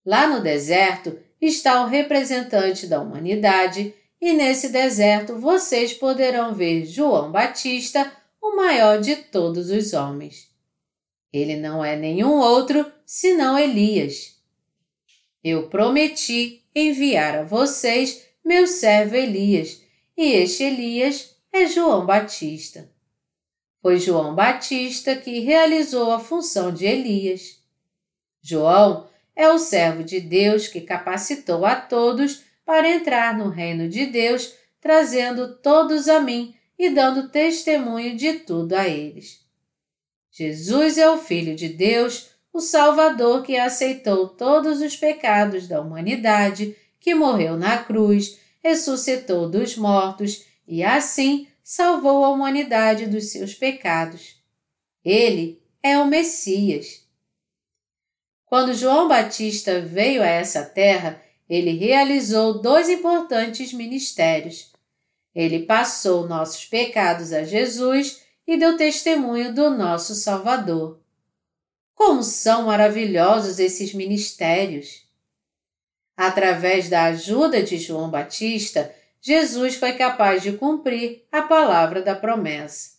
Lá no deserto está o representante da humanidade, e nesse deserto vocês poderão ver João Batista, o maior de todos os homens. Ele não é nenhum outro senão Elias. Eu prometi enviar a vocês meu servo Elias, e este Elias é João Batista. Foi João Batista que realizou a função de Elias. João é o servo de Deus que capacitou a todos para entrar no reino de Deus, trazendo todos a mim e dando testemunho de tudo a eles. Jesus é o Filho de Deus, o Salvador que aceitou todos os pecados da humanidade, que morreu na cruz ressuscitou dos mortos e assim salvou a humanidade dos seus pecados. Ele é o Messias. Quando João Batista veio a essa terra, ele realizou dois importantes ministérios. Ele passou nossos pecados a Jesus e deu testemunho do nosso Salvador. Como são maravilhosos esses ministérios! Através da ajuda de João Batista, Jesus foi capaz de cumprir a palavra da promessa.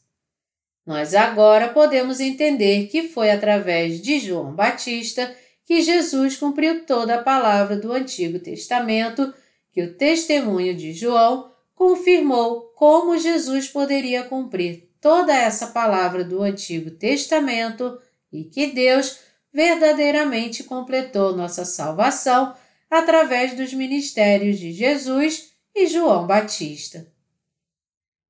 Nós agora podemos entender que foi através de João Batista que Jesus cumpriu toda a palavra do Antigo Testamento, que o testemunho de João confirmou como Jesus poderia cumprir toda essa palavra do Antigo Testamento e que Deus verdadeiramente completou nossa salvação através dos ministérios de Jesus e João Batista.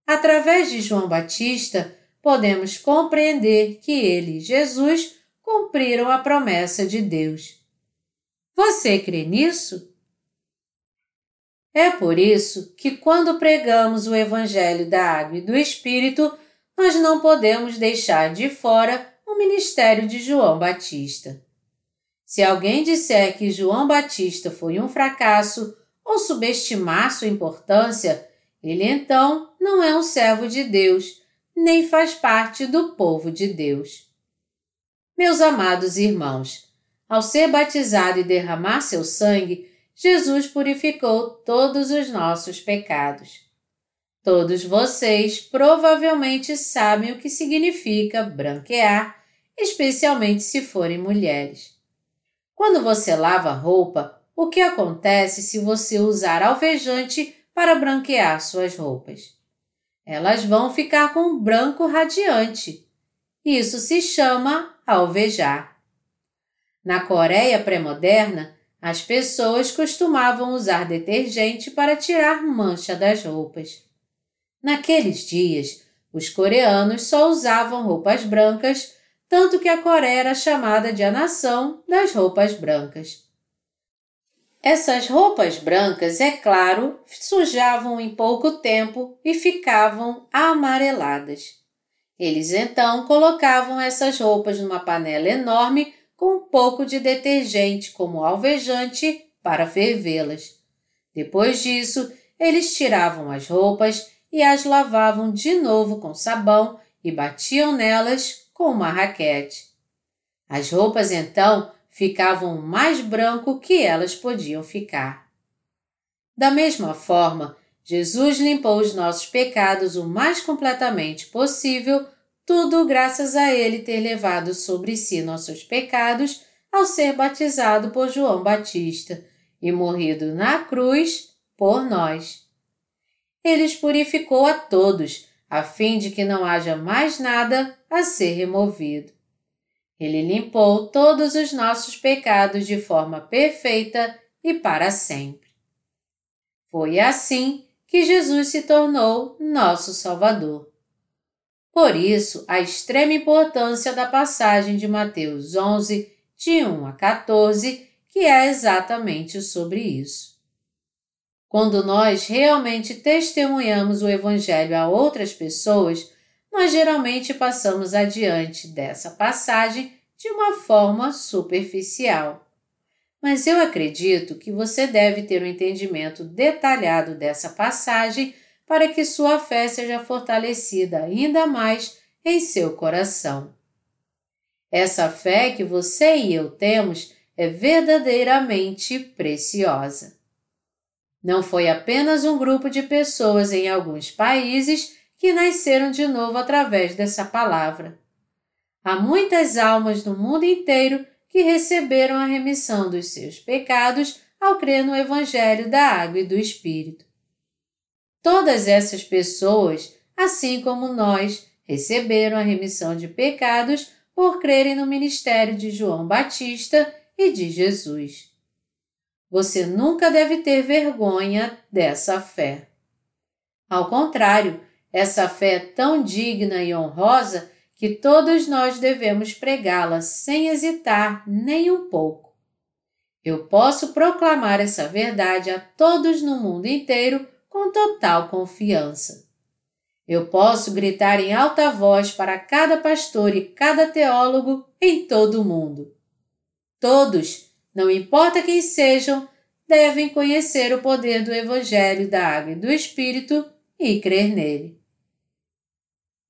Através de João Batista, podemos compreender que ele Jesus cumpriram a promessa de Deus. Você crê nisso? É por isso que, quando pregamos o Evangelho da Água e do Espírito, nós não podemos deixar de fora o ministério de João Batista. Se alguém disser que João Batista foi um fracasso ou subestimar sua importância, ele então não é um servo de Deus, nem faz parte do povo de Deus. Meus amados irmãos, ao ser batizado e derramar seu sangue, Jesus purificou todos os nossos pecados. Todos vocês provavelmente sabem o que significa branquear, especialmente se forem mulheres. Quando você lava roupa, o que acontece se você usar alvejante para branquear suas roupas? Elas vão ficar com um branco radiante. Isso se chama alvejar. Na Coreia pré-moderna, as pessoas costumavam usar detergente para tirar mancha das roupas. Naqueles dias, os coreanos só usavam roupas brancas tanto que a Coreia era chamada de a nação das roupas brancas. Essas roupas brancas, é claro, sujavam em pouco tempo e ficavam amareladas. Eles então colocavam essas roupas numa panela enorme com um pouco de detergente como alvejante para fervê-las. Depois disso, eles tiravam as roupas e as lavavam de novo com sabão e batiam nelas com uma raquete. As roupas então ficavam mais branco que elas podiam ficar. Da mesma forma, Jesus limpou os nossos pecados o mais completamente possível tudo graças a ele ter levado sobre si nossos pecados ao ser batizado por João Batista e morrido na cruz por nós. Ele os purificou a todos, a fim de que não haja mais nada a ser removido. Ele limpou todos os nossos pecados de forma perfeita e para sempre. Foi assim que Jesus se tornou nosso Salvador. Por isso, a extrema importância da passagem de Mateus 11, de 1 a 14, que é exatamente sobre isso. Quando nós realmente testemunhamos o Evangelho a outras pessoas, nós geralmente passamos adiante dessa passagem de uma forma superficial. Mas eu acredito que você deve ter um entendimento detalhado dessa passagem para que sua fé seja fortalecida ainda mais em seu coração. Essa fé que você e eu temos é verdadeiramente preciosa. Não foi apenas um grupo de pessoas em alguns países que nasceram de novo através dessa palavra. Há muitas almas no mundo inteiro que receberam a remissão dos seus pecados ao crer no Evangelho da Água e do Espírito. Todas essas pessoas, assim como nós, receberam a remissão de pecados por crerem no ministério de João Batista e de Jesus. Você nunca deve ter vergonha dessa fé. Ao contrário, essa fé é tão digna e honrosa que todos nós devemos pregá-la sem hesitar nem um pouco. Eu posso proclamar essa verdade a todos no mundo inteiro com total confiança. Eu posso gritar em alta voz para cada pastor e cada teólogo em todo o mundo. Todos, não importa quem sejam, devem conhecer o poder do Evangelho da Água e do Espírito e crer nele.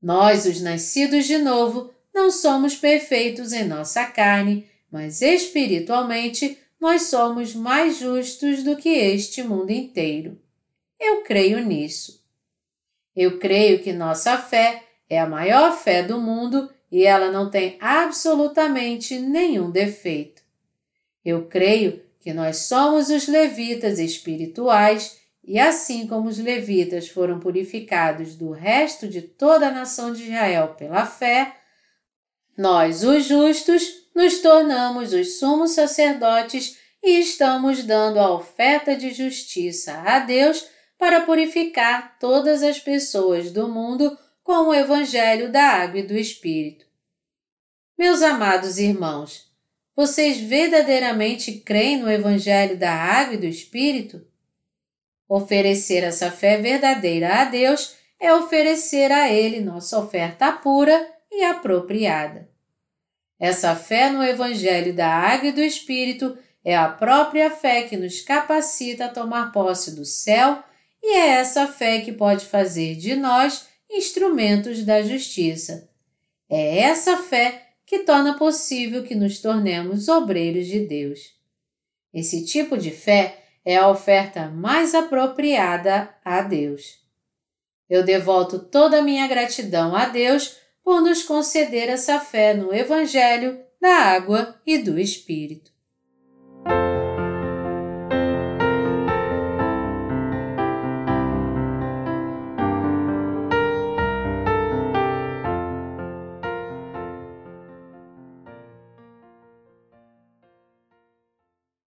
Nós, os nascidos de novo, não somos perfeitos em nossa carne, mas espiritualmente nós somos mais justos do que este mundo inteiro. Eu creio nisso. Eu creio que nossa fé é a maior fé do mundo e ela não tem absolutamente nenhum defeito. Eu creio que nós somos os levitas espirituais e assim como os levitas foram purificados do resto de toda a nação de Israel pela fé, nós, os justos, nos tornamos os sumos sacerdotes e estamos dando a oferta de justiça a Deus para purificar todas as pessoas do mundo com o Evangelho da Água e do Espírito. Meus amados irmãos, vocês verdadeiramente creem no Evangelho da Água e do Espírito? Oferecer essa fé verdadeira a Deus é oferecer a Ele nossa oferta pura e apropriada. Essa fé no Evangelho da Água e do Espírito é a própria fé que nos capacita a tomar posse do céu e é essa fé que pode fazer de nós instrumentos da justiça. É essa fé que torna possível que nos tornemos obreiros de Deus. Esse tipo de fé é a oferta mais apropriada a Deus. Eu devolto toda a minha gratidão a Deus por nos conceder essa fé no Evangelho da água e do Espírito.